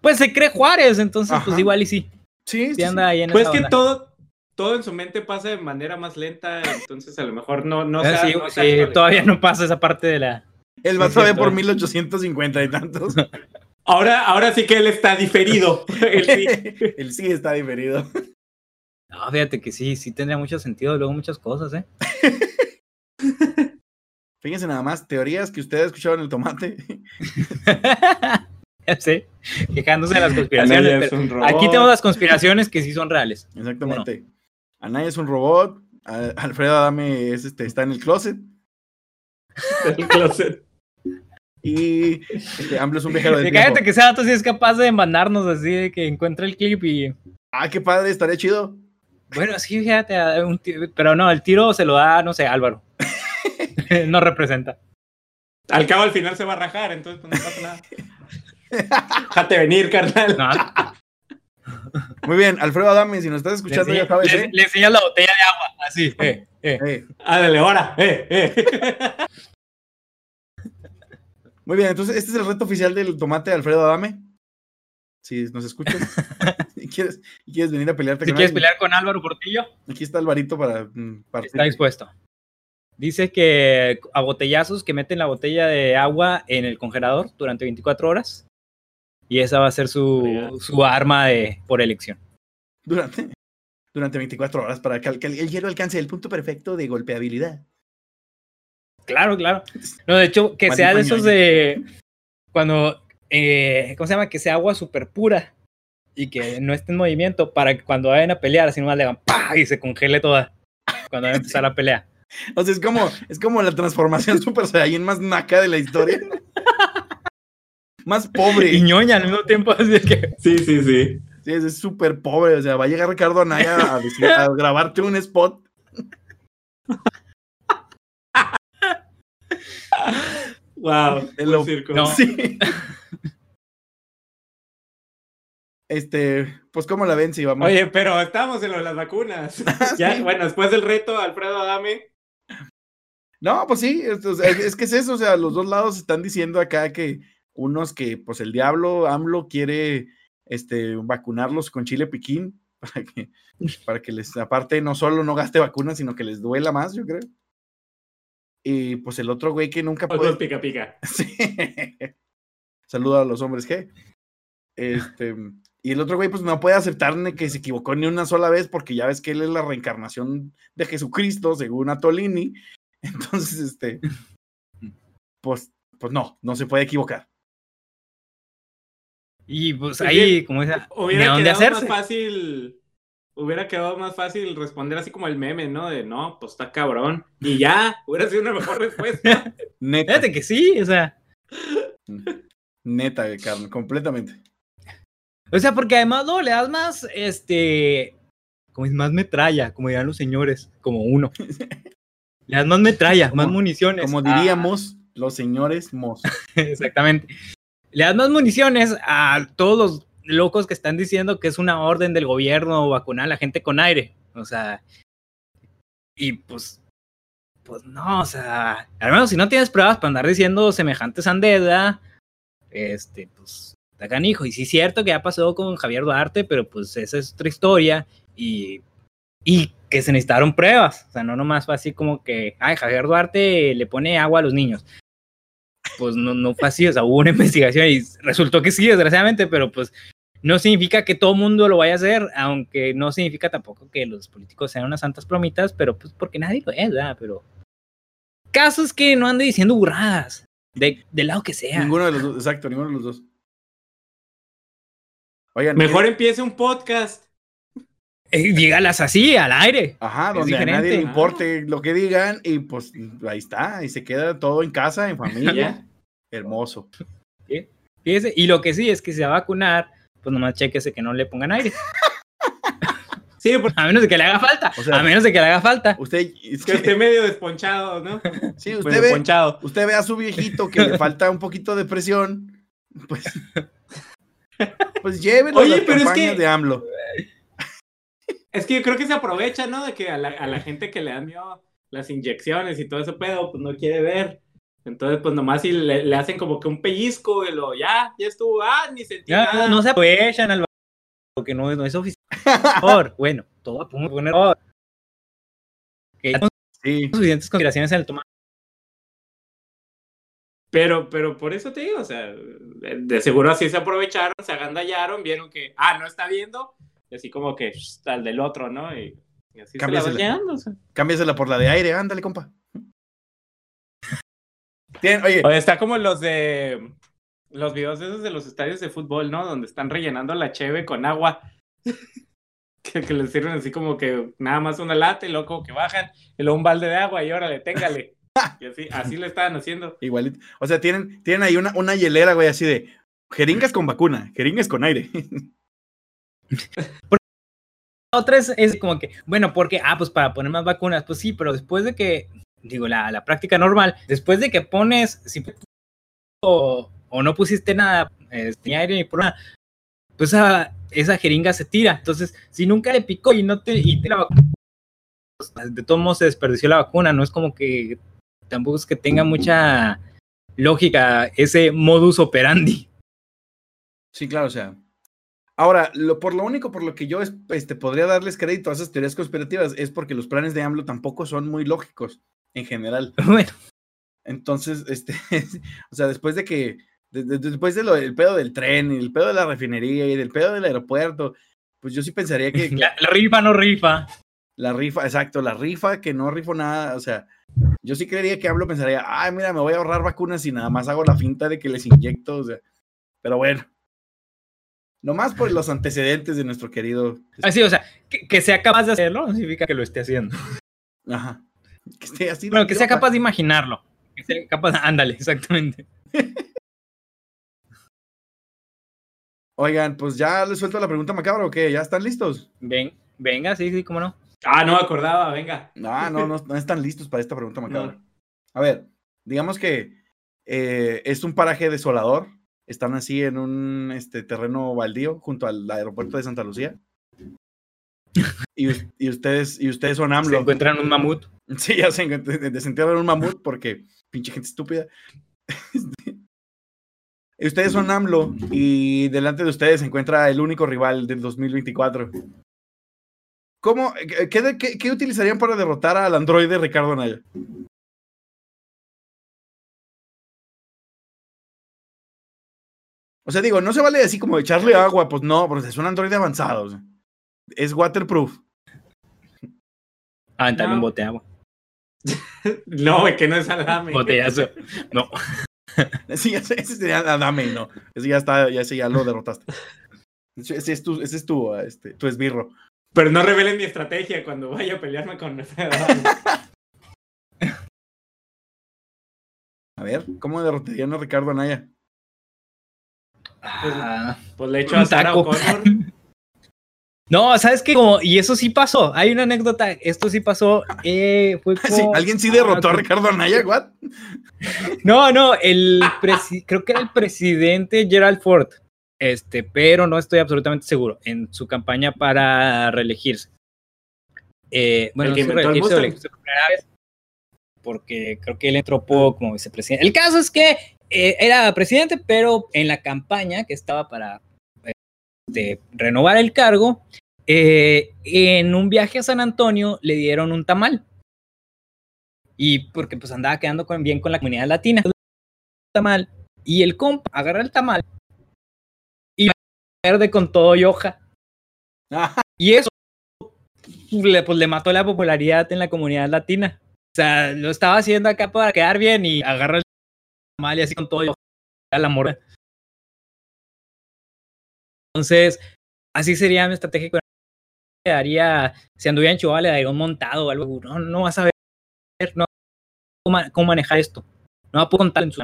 Pues se cree Juárez, entonces, pues igual y sí. Sí, sí, Sí anda ahí en Pues esa que onda. todo, todo en su mente pasa de manera más lenta, entonces a lo mejor no, no se ha- sí, no se ha sí, actualizado. todavía no pasa esa parte de la. sí. El sí, vato es ve por cierto. 1850 y tantos. (laughs) Ahora, ahora sí que él está diferido. (laughs) Él sí. Él sí está diferido. No, fíjate que sí, sí tendría mucho sentido, luego muchas cosas, ¿eh? (laughs) Fíjense nada más, teorías que ustedes escucharon en el tomate. Sé, quejándose de las conspiraciones. pero aquí tenemos las conspiraciones que sí son reales. Exactamente. Anaya es un robot. a- Alfredo Adame es, este, está en el closet. (laughs) El closet. Y este, AMLO es un viajero tiempo. cállate que ese dato sí es capaz de mandarnos así, de que encuentre el clip y. Ah, qué padre, estaría chido. Bueno, sí, fíjate, un pero no, el tiro se lo da, no sé, Álvaro. (laughs) no representa. Al cabo al final se va a rajar, entonces pues, no pasa nada. Déjate venir, carnal. No, Muy bien, Alfredo Adame, si nos estás le, escuchando, ya enseña- sabes. le- ¿eh? le enseñas la botella de agua, así. Eh, eh. Eh, Ándale, ahora. Eh, eh. (laughs) Muy bien, entonces este es el reto oficial del tomate de Alfredo Adame. Si nos escuchas (laughs) y quieres, y quieres venir a pelearte Si con quieres alguien, pelear con Álvaro Portillo, aquí está Alvarito para mm, partir. está dispuesto. Dice que a botellazos que meten la botella de agua en el congelador durante 24 horas. Y esa va a ser su, su arma de, por elección. durante, durante 24 horas para que, que el hielo alcance el punto perfecto de golpeabilidad. Claro, claro. No, de hecho, que sea de esos de cuando, eh, ¿cómo se llama? Que sea agua súper pura y que no esté en movimiento para que cuando vayan a pelear, así nomás le hagan ¡pah! y se congele toda cuando va a empezar la pelea. O sea, es como, es como la transformación (laughs) Super Saiyan más naca de la historia. (laughs) más pobre. Y ñoña al mismo tiempo, así que Sí, sí, sí. Sí, es súper pobre. O sea, va a llegar Ricardo Anaya a, (laughs) decir- a grabarte un spot. Wow. (laughs) Lo- circo. no. Sí. Este, pues, ¿cómo la ven si vamos? Oye, pero estamos en lo de las vacunas. (laughs) Ya, Sí. bueno, después del reto, Alfredo Adame. No, pues sí, es que es eso, o sea, los dos lados están diciendo acá que unos que, pues el diablo, AMLO, quiere este, vacunarlos con chile piquín (laughs) para que, para que les, aparte, no solo no gaste vacunas, sino que les duela más, yo creo. Y pues el otro güey que nunca Otros puede... pica pica. (laughs) Sí. Saluda a los hombres G. Este, y el otro güey, pues no puede aceptar ni que se equivocó ni una sola vez, porque ya ves que él es la reencarnación de Jesucristo, según Atolini. (laughs) Entonces, este, pues, pues no, no se puede equivocar. Y pues Pues ahí, como ¿de Hubiera dónde quedado hacerse? más fácil hubiera quedado más fácil responder así como el meme, ¿no? De no, pues está cabrón. Y ya, hubiera sido una mejor respuesta. (laughs) Neta, Fíjate que sí, o sea. (laughs) neta, carnal, completamente. O sea, porque además no, le das más, este, como es más metralla, como dirán los señores, como uno. (laughs) Le das más metralla, más municiones. Como diríamos los señores mos. Exactamente. Le das más municiones a todos los locos que están diciendo que es una orden del gobierno vacunar a la gente con aire. O sea, y pues, pues no, o sea, al menos si no tienes pruebas para andar diciendo semejantes sandeda, este, pues, está canijo. Y sí es cierto que ya pasó con Javier Duarte, pero pues esa es otra historia y, y que se necesitaron pruebas. O sea, no nomás fue así como que, ay, Javier Duarte le pone agua a los niños pues no, no fue así, o sea, hubo una (laughs) investigación y resultó que sí, desgraciadamente, pero pues no significa que todo mundo lo vaya a hacer, aunque no significa tampoco que los políticos sean unas santas plomitas, pero pues porque nadie lo es, ¿verdad? Pero caso es que no ande diciendo burradas, de, del lado que sea. Ninguno de los dos, exacto, ninguno de los dos. Oigan, Mejor ¿qué- empiece un podcast. Eh, dígalas así, al aire. Ajá, donde a nadie le importe lo que digan y pues ahí está, y se queda todo en casa, en familia. (laughs) Hermoso. Fíjese, y lo que sí es que si se va a vacunar, pues nomás chequese que no le pongan aire. (laughs) Sí, porque A menos de que le haga falta. O sea, a menos de que le haga falta. Usted, es que que- esté medio desponchado, ¿no? sí, usted ve, ponchado. usted ve a su viejito que le falta un poquito de presión, pues, pues llévelo a Oye, las pero es que- de AMLO. Es que yo creo que se aprovecha, ¿no? De que a la, a la gente que le dan miedo las inyecciones y todo ese pedo, pues no quiere ver. Entonces, pues nomás si le, le hacen como que un pellizco y lo, ya, ya estuvo, ah, ni sentí Ya, nada. no se aprovechan al porque no, no es oficial. (laughs) Por, bueno, todo a por. Que ya tenemos Sí, suficientes consideraciones en el tomate. Pero, pero por eso te digo, o sea, de, de seguro así se aprovecharon, se agandallaron, vieron que, ah, no está viendo, y así como que shh, al del otro, ¿no? Y, y así se la Cámbiasela. van llevando, o sea. cámbiasela por la de aire, ándale, compa. Tienen- oye, Oye, está como los de los videos esos de los estadios de fútbol, ¿no? Donde están rellenando la cheve con agua. (laughs) que, que les sirven así como que nada más una lata y luego como que bajan y luego un balde de agua y órale, téngale. (laughs) Y así, así lo estaban haciendo. igualito. O sea, tienen, tienen ahí una, una hielera, güey, así de jeringas con vacuna, jeringas con aire. (laughs) Otra es, es como que, bueno, porque, ah, pues para poner más vacunas, pues sí, pero después de que, digo, la, la práctica normal, después de que pones, si o, o no pusiste nada, este, ni aire ni por nada, pues esa, esa jeringa se tira. Entonces, si nunca le picó y no te, y te la vacuna, pues, de todos modos se desperdició la vacuna, no es como que tampoco es que tenga mucha lógica ese modus operandi. Sí, claro, o sea. Ahora, lo, por lo único por lo que yo es- este, podría darles crédito a esas teorías conspirativas es porque los planes de AMLO tampoco son muy lógicos en general. (laughs) Bueno, Entonces, este, (laughs) o sea, después de que, de- de- después de lo del pedo del tren y el pedo de la refinería y del pedo del aeropuerto, pues yo sí pensaría (laughs) que la, la rifa no rifa. la rifa, exacto, la rifa que no rifo nada, o sea, yo sí creería que AMLO pensaría, ay, mira, me voy a ahorrar vacunas y nada más hago la finta de que les inyecto, o sea, pero bueno. Nomás por los antecedentes de nuestro querido. Así, o sea, que, que sea capaz de hacerlo no significa que lo esté haciendo. Ajá. Que esté así. Bueno, que sea capaz de imaginarlo. Que sea capaz, ándale, exactamente. Oigan, pues ya les suelto la pregunta macabra o qué, ¿ya están listos? Ven, venga, sí, sí, cómo no. Ah, no me acordaba, venga. Ah, no, no, no están listos para esta pregunta (laughs) macabra. No. A ver, digamos que eh, es un paraje desolador. Están así en un este, terreno baldío junto al aeropuerto de Santa Lucía. Y, y ustedes, y ustedes son Se AMLO. encuentran un mamut. Sí, ya se desentierran un mamut porque pinche gente estúpida. Y (laughs) ustedes son AMLO y delante de ustedes se encuentra el único rival del 2024. ¿Cómo, qué, qué- qué- qué utilizarían para derrotar al androide Ricardo Anaya? O sea, digo, no se vale así como echarle agua, pues no, porque es un androide avanzado. o sea, es waterproof. Ah, dale No. un bote de agua. (laughs) No, güey, que no es salame. Botellazo. (laughs) No. (laughs) Sí, ese, ese sería Adame, no. Ese ya está, ya ese ya lo derrotaste. Ese, es tu, ese es tu, este, tu esbirro. Pero no revelen mi estrategia cuando vaya a pelearme con A ver, ¿cómo derrotarían a Ricardo Anaya? Ah, Pues le echo a Sarah taco. O'Connor. (laughs) No, ¿sabes qué? Como, y eso sí pasó. Hay una anécdota. Esto sí pasó. eh, fue (laughs) Sí, con- ¿Alguien sí derrotó a Ricardo Anaya? ¿What? (laughs) No, no, el presi- creo que era el presidente Gerald Ford, este, pero no estoy absolutamente seguro en su campaña para reelegirse. Eh, bueno, El que no sé, inventó el reelegirse o Mustang. elegirse por primera vez, porque creo que él entró poco como vicepresidente. El caso es que eh, era presidente, pero en la campaña que estaba para este, renovar el cargo, eh, en un viaje a San Antonio le dieron un tamal. Y porque pues andaba quedando con, bien con la comunidad latina. Tamal. Y el compa agarra el tamal y verde con todo y hoja. (laughs) Y eso le, pues, le mató la popularidad en la comunidad latina. O sea, lo estaba haciendo acá para quedar bien y agarra el tamal y así con todo y a la morra. Entonces, así sería mi estrategia. con- Haría, si anduviera en Chihuahua, le daría un montado o algo. No, no vas a ver, no, cómo, ma- cómo manejar esto. No va a poder contar en su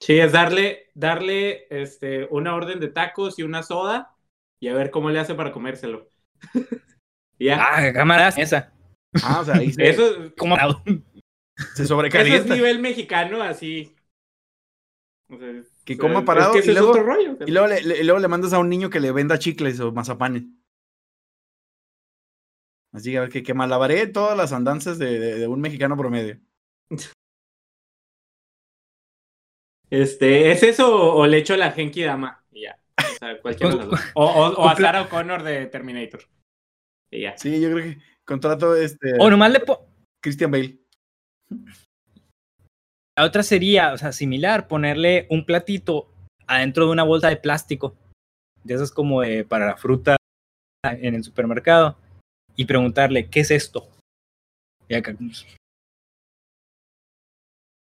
Sí, es darle, darle este, una orden de tacos y una soda y a ver cómo le hace para comérselo. (laughs) Ya. Ah, camaradas, esa. ah, o sea, ahí (laughs) se, eso, ¿Cómo? (laughs) se eso es sobrecalienta. nivel mexicano, así. O sea, Que o sea, coma es parado que y es luego- otro rollo. Y luego le, le- luego le mandas a un niño que le venda chicles o mazapanes. Así a ver que, que malabaré todas las andanzas de, de- de un mexicano promedio. Este, ¿es eso o, o le echo la Genki Dama? Y ya. O sea, cualquiera de las dos. O, o, o a Sarah O'Connor de Terminator. Y ya. Sí, yo creo que contrato este O nomás le po- Christian Bale. La otra sería, o sea, similar, ponerle un platito adentro de una bolsa de plástico, de esas como de para la fruta en el supermercado, y preguntarle, ¿qué es esto? Y acá,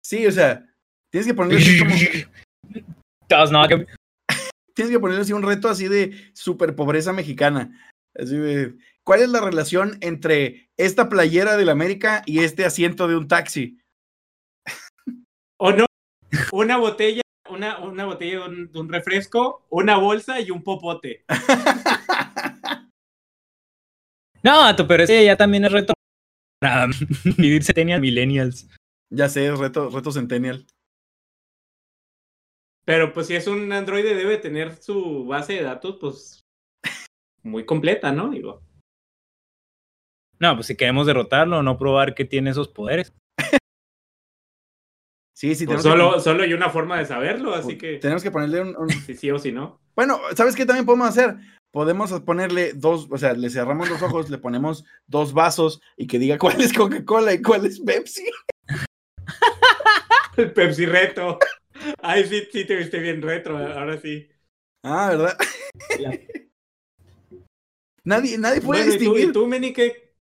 Sí, o sea, tienes que ponerle así como, (laughs) (laughs) tienes que ponerle así un reto así de super pobreza mexicana. Así de, ¿cuál es la relación entre esta playera del América y este asiento de un taxi? (laughs) O no, una botella, una, una botella de un, de un refresco, una bolsa y un popote. (laughs) No, pero ese ya también es reto para (laughs) vivir centennial millennials. ya sé, reto, reto Centennial. Pero pues si es un androide debe tener su base de datos pues muy completa, ¿no? Digo. No, pues si queremos derrotarlo, no probar que tiene esos poderes. (laughs) Sí, sí, Pues tenemos, que, solo, solo hay una forma de saberlo, así que tenemos que ponerle un, un- si sí o si no. Bueno, ¿sabes qué también podemos hacer? Podemos ponerle dos, o sea, le cerramos los ojos, le ponemos dos vasos y que diga cuál es Coca-Cola y cuál es Pepsi. (laughs) El Pepsi reto. Ay, sí, sí te viste bien retro, ahora sí. Ah, ¿verdad? (laughs) nadie, nadie puede Bueno, ¿y tú, distinguir. y tú, Meni, qué?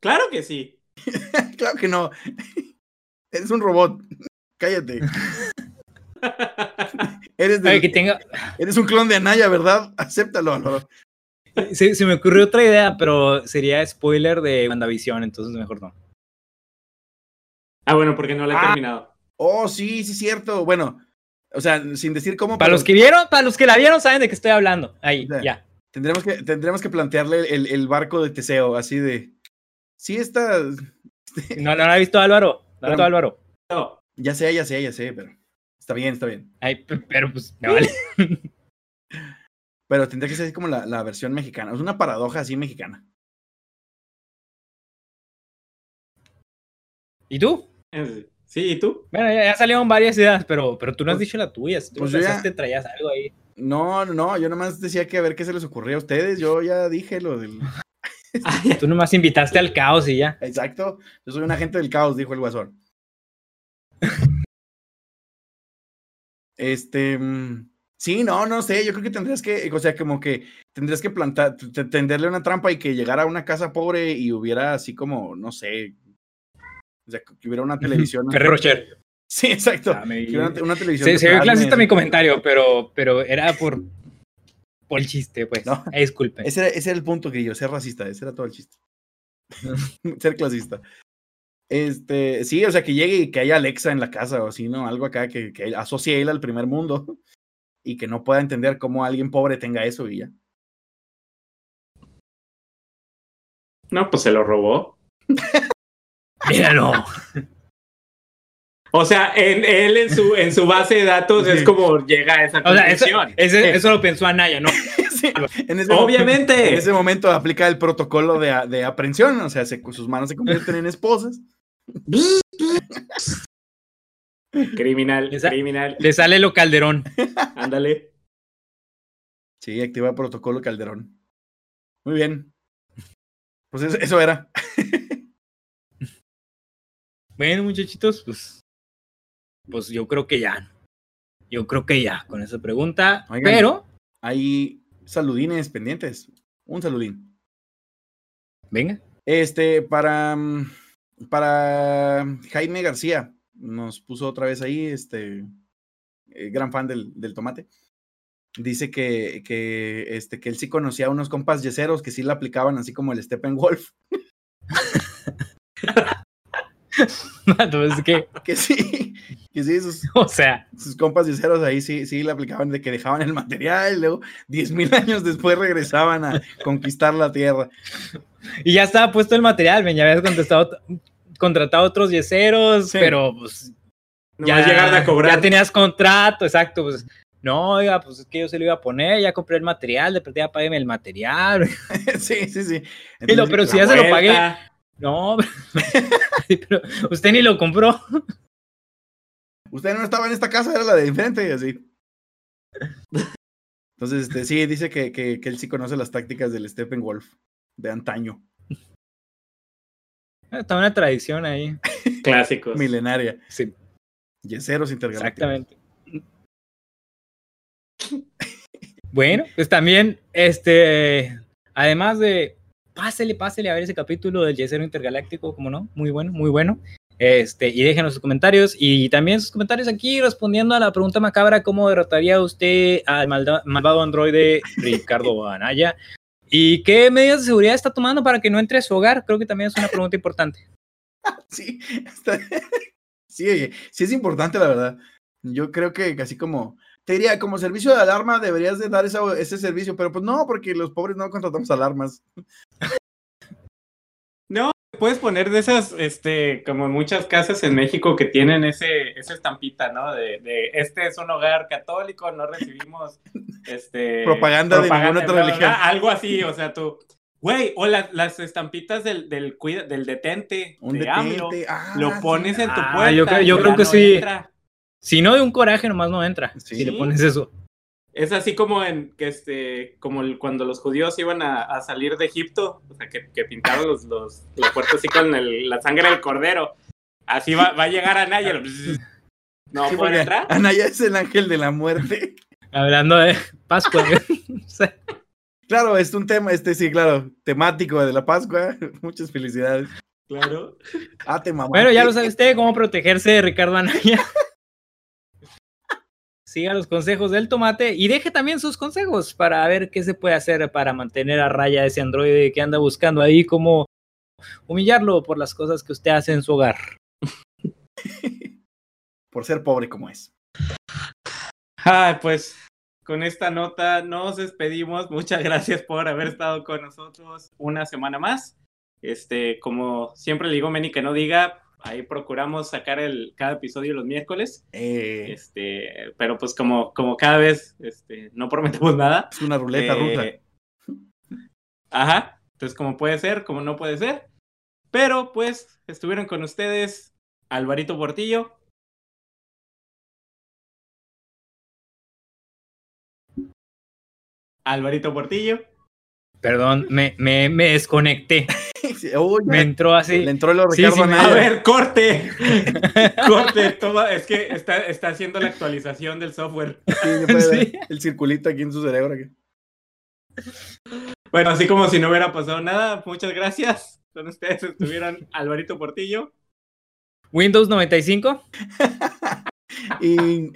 Claro que sí. (laughs) claro que no. Eres un robot. Cállate. (laughs) Eres, que tenga, eres un clon de Anaya, ¿verdad? Acéptalo. Álvaro. se, se me ocurrió otra idea, pero sería spoiler de WandaVision, entonces mejor no. Ah, bueno, porque no la he Ah. terminado. Oh, sí, sí, cierto. Bueno, o sea, sin decir cómo. Para pero los que vieron, para los que la vieron, saben de qué estoy hablando. Ahí, ya. Tendremos que, tendremos que plantearle el, el barco de Teseo, así de. Sí, está. (laughs) No, no lo ha visto Álvaro. No lo ha visto Álvaro. No, Ya sé, ya sé, ya sé, pero. Está bien, está bien. Ay, pero pues, me vale. (laughs) Pero tendría que ser así como la, la versión mexicana. Es una paradoja así mexicana. ¿Y tú? eh, Sí, ¿y tú? Bueno, ya, ya salieron varias ideas, pero, pero tú no has Pues- dicho la tuya. Si tú pues ya- traías algo ahí. No, no, no, yo nomás decía que a ver qué se les ocurría a ustedes. Yo ya dije lo del. (laughs) Tú nomás invitaste al caos y ya. Exacto. Yo soy un agente del caos, dijo el guasón. Este. mm, Sí, no, no sé. Yo creo que tendrías que, o sea, como que tendrías que plantar, tenderle una trampa y que llegara a una casa pobre y hubiera así como, no sé. O sea, que hubiera una televisión. Ferrero Rocher. Sí, exacto. Ah, me- una, una televisión. Se, se ve clasista mi comentario, pero, pero era por. Por el chiste, pues. No. Eh, disculpen. Ese era, ese era el punto, Grillo, ser racista, ese era todo el chiste. (laughs) ser clasista. Este, sí, o sea, que llegue y que haya Alexa en la casa o así, ¿no? Algo acá que, que asocie a él al primer mundo (laughs) y que no pueda entender cómo alguien pobre tenga eso y ya. No, pues se lo robó. (laughs) Míralo. O sea, en, él en su, en su base de datos es como llega a esa O sea, eso, conclusión. Eh, eso lo pensó Anaya, ¿no? (laughs) Sí, en ese Obviamente. En ese momento aplica el protocolo de, de aprehensión, o sea, se- sus manos se convierten en esposas. Criminal, Esa- criminal. Le sale lo calderón. (laughs) Ándale. Sí, activa el protocolo Calderón. Muy bien. Pues eso, eso era. (laughs) Bueno, muchachitos, pues, pues yo creo que ya. Yo creo que ya con esa pregunta. Oigan. Pero, Hay saludines pendientes. Un saludín. venga. Este, para, mm, para Jaime García, nos puso otra vez ahí, este, eh, gran fan del, del tomate. Dice que, que, este, que él sí conocía a unos compas yeseros que sí la aplicaban así como el Steppenwolf. (laughs) Entonces, ¿qué? (laughs) Que sí, que sí, sus, (laughs) O sea, sus compas yeseros ahí sí, sí le aplicaban de que dejaban el material y luego 10.000 años después regresaban a conquistar la tierra. y ya estaba puesto el material, ven, ya habías contestado, contratado otros yeseros, Sí. pero pues No ya vas a cobrar. Ya tenías contrato, exacto. Pues, no, oiga, pues es que yo se lo iba a poner, ya compré el material, de perdida págueme el material. (laughs) (laughs) sí, sí, sí. Entonces, pero si ya se lo vuelta. pagué. No, pero usted ni lo compró. Usted no estaba en esta casa, era la de enfrente, y así. (laughs) Entonces, este, sí, dice que, que, que él sí conoce las tácticas del Steppenwolf de antaño, Está una tradición ahí. (laughs) Clásicos. milenaria. Sí, Yeseros intergalácticos. exactamente. Bueno, pues también, este, además de, pásele, pásele a ver ese capítulo del Yesero Intergaláctico, como no, muy bueno, muy bueno. Este, y déjenos sus comentarios y también sus comentarios aquí respondiendo a la pregunta macabra, ¿cómo derrotaría usted al malvado androide Ricardo Anaya? ¿Y qué medidas de seguridad está tomando para que no entre a su hogar? Creo que también es una pregunta importante. (laughs) Sí, (laughs) sí, sí es importante, la verdad. Yo creo que así como, te diría, como servicio de alarma deberías de dar ese servicio, pero pues no, porque los pobres no contratamos alarmas. (laughs) Puedes poner de esas, este, como muchas casas en México que tienen ese, esa estampita, ¿no? De, de este es un hogar católico, no recibimos (laughs) este Propaganda de ninguna otra religión. algo así, o sea, tú, güey, o la- las estampitas del, del, cuida- del detente, Un de AMLO, detente. ah, lo sí. pones en tu Ah, puerta. yo creo- yo y creo que no sí. entra. Si no de un coraje, nomás no entra. Sí. Si le pones eso. Es así como en que este, como el- cuando los judíos iban a, a salir de Egipto, o sea, que, que pintaron los, los, la puerta así con el- la sangre del cordero. Así va, va a llegar a Naya. (laughs) No Sí, puede entrar. Anaya es el ángel de la muerte. (laughs) Hablando de Pascua. (laughs) Claro, es un tema, este sí, claro, temático de la Pascua. Muchas felicidades. Claro. Ah, te mamá. Bueno, ya lo sabe usted cómo protegerse de Ricardo Anaya. Siga los consejos del tomate y deje también sus consejos para ver qué se puede hacer para mantener a raya a ese androide que anda buscando ahí, como humillarlo por las cosas que usted hace en su hogar. (laughs) Por ser pobre como es. Ay, pues con esta nota nos despedimos. Muchas gracias por haber estado con nosotros una semana más. Este, como siempre le digo, Meni, que no diga, ahí procuramos sacar el, cada episodio los miércoles. Eh, Este, pero pues como, como cada vez este, no prometemos nada. es una ruleta Eh, rusa. (laughs) Ajá. Entonces, como puede ser, como no puede ser. Pero pues estuvieron con ustedes Alvarito Portillo. Alvarito Portillo. Perdón, me, me, me desconecté. (laughs) Oh, Me entró así. Le entró el Sí, Ricardo sí, A ver, corte. (laughs) corte. Toma, es que está, está haciendo la actualización del software. Sí. El circulito aquí en su cerebro. aquí. Bueno, así como si no hubiera pasado nada, muchas gracias. Con ustedes estuvieron (laughs) Alvarito Portillo. Windows 95. (laughs) Y,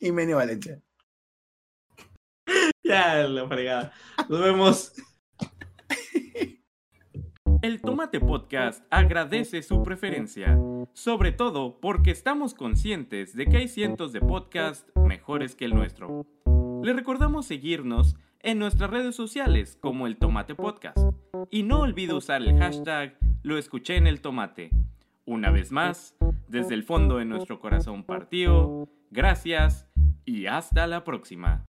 y Menio Valencia. Ya, la fregada. Nos vemos. El Tomate Podcast agradece su preferencia, sobre todo porque estamos conscientes de que hay cientos de podcasts mejores que el nuestro. Le recordamos seguirnos en nuestras redes sociales como el Tomate Podcast y no olvide usar el hashtag lo escuché en el tomate. Una vez más, desde el fondo de nuestro corazón partido, gracias y hasta la próxima.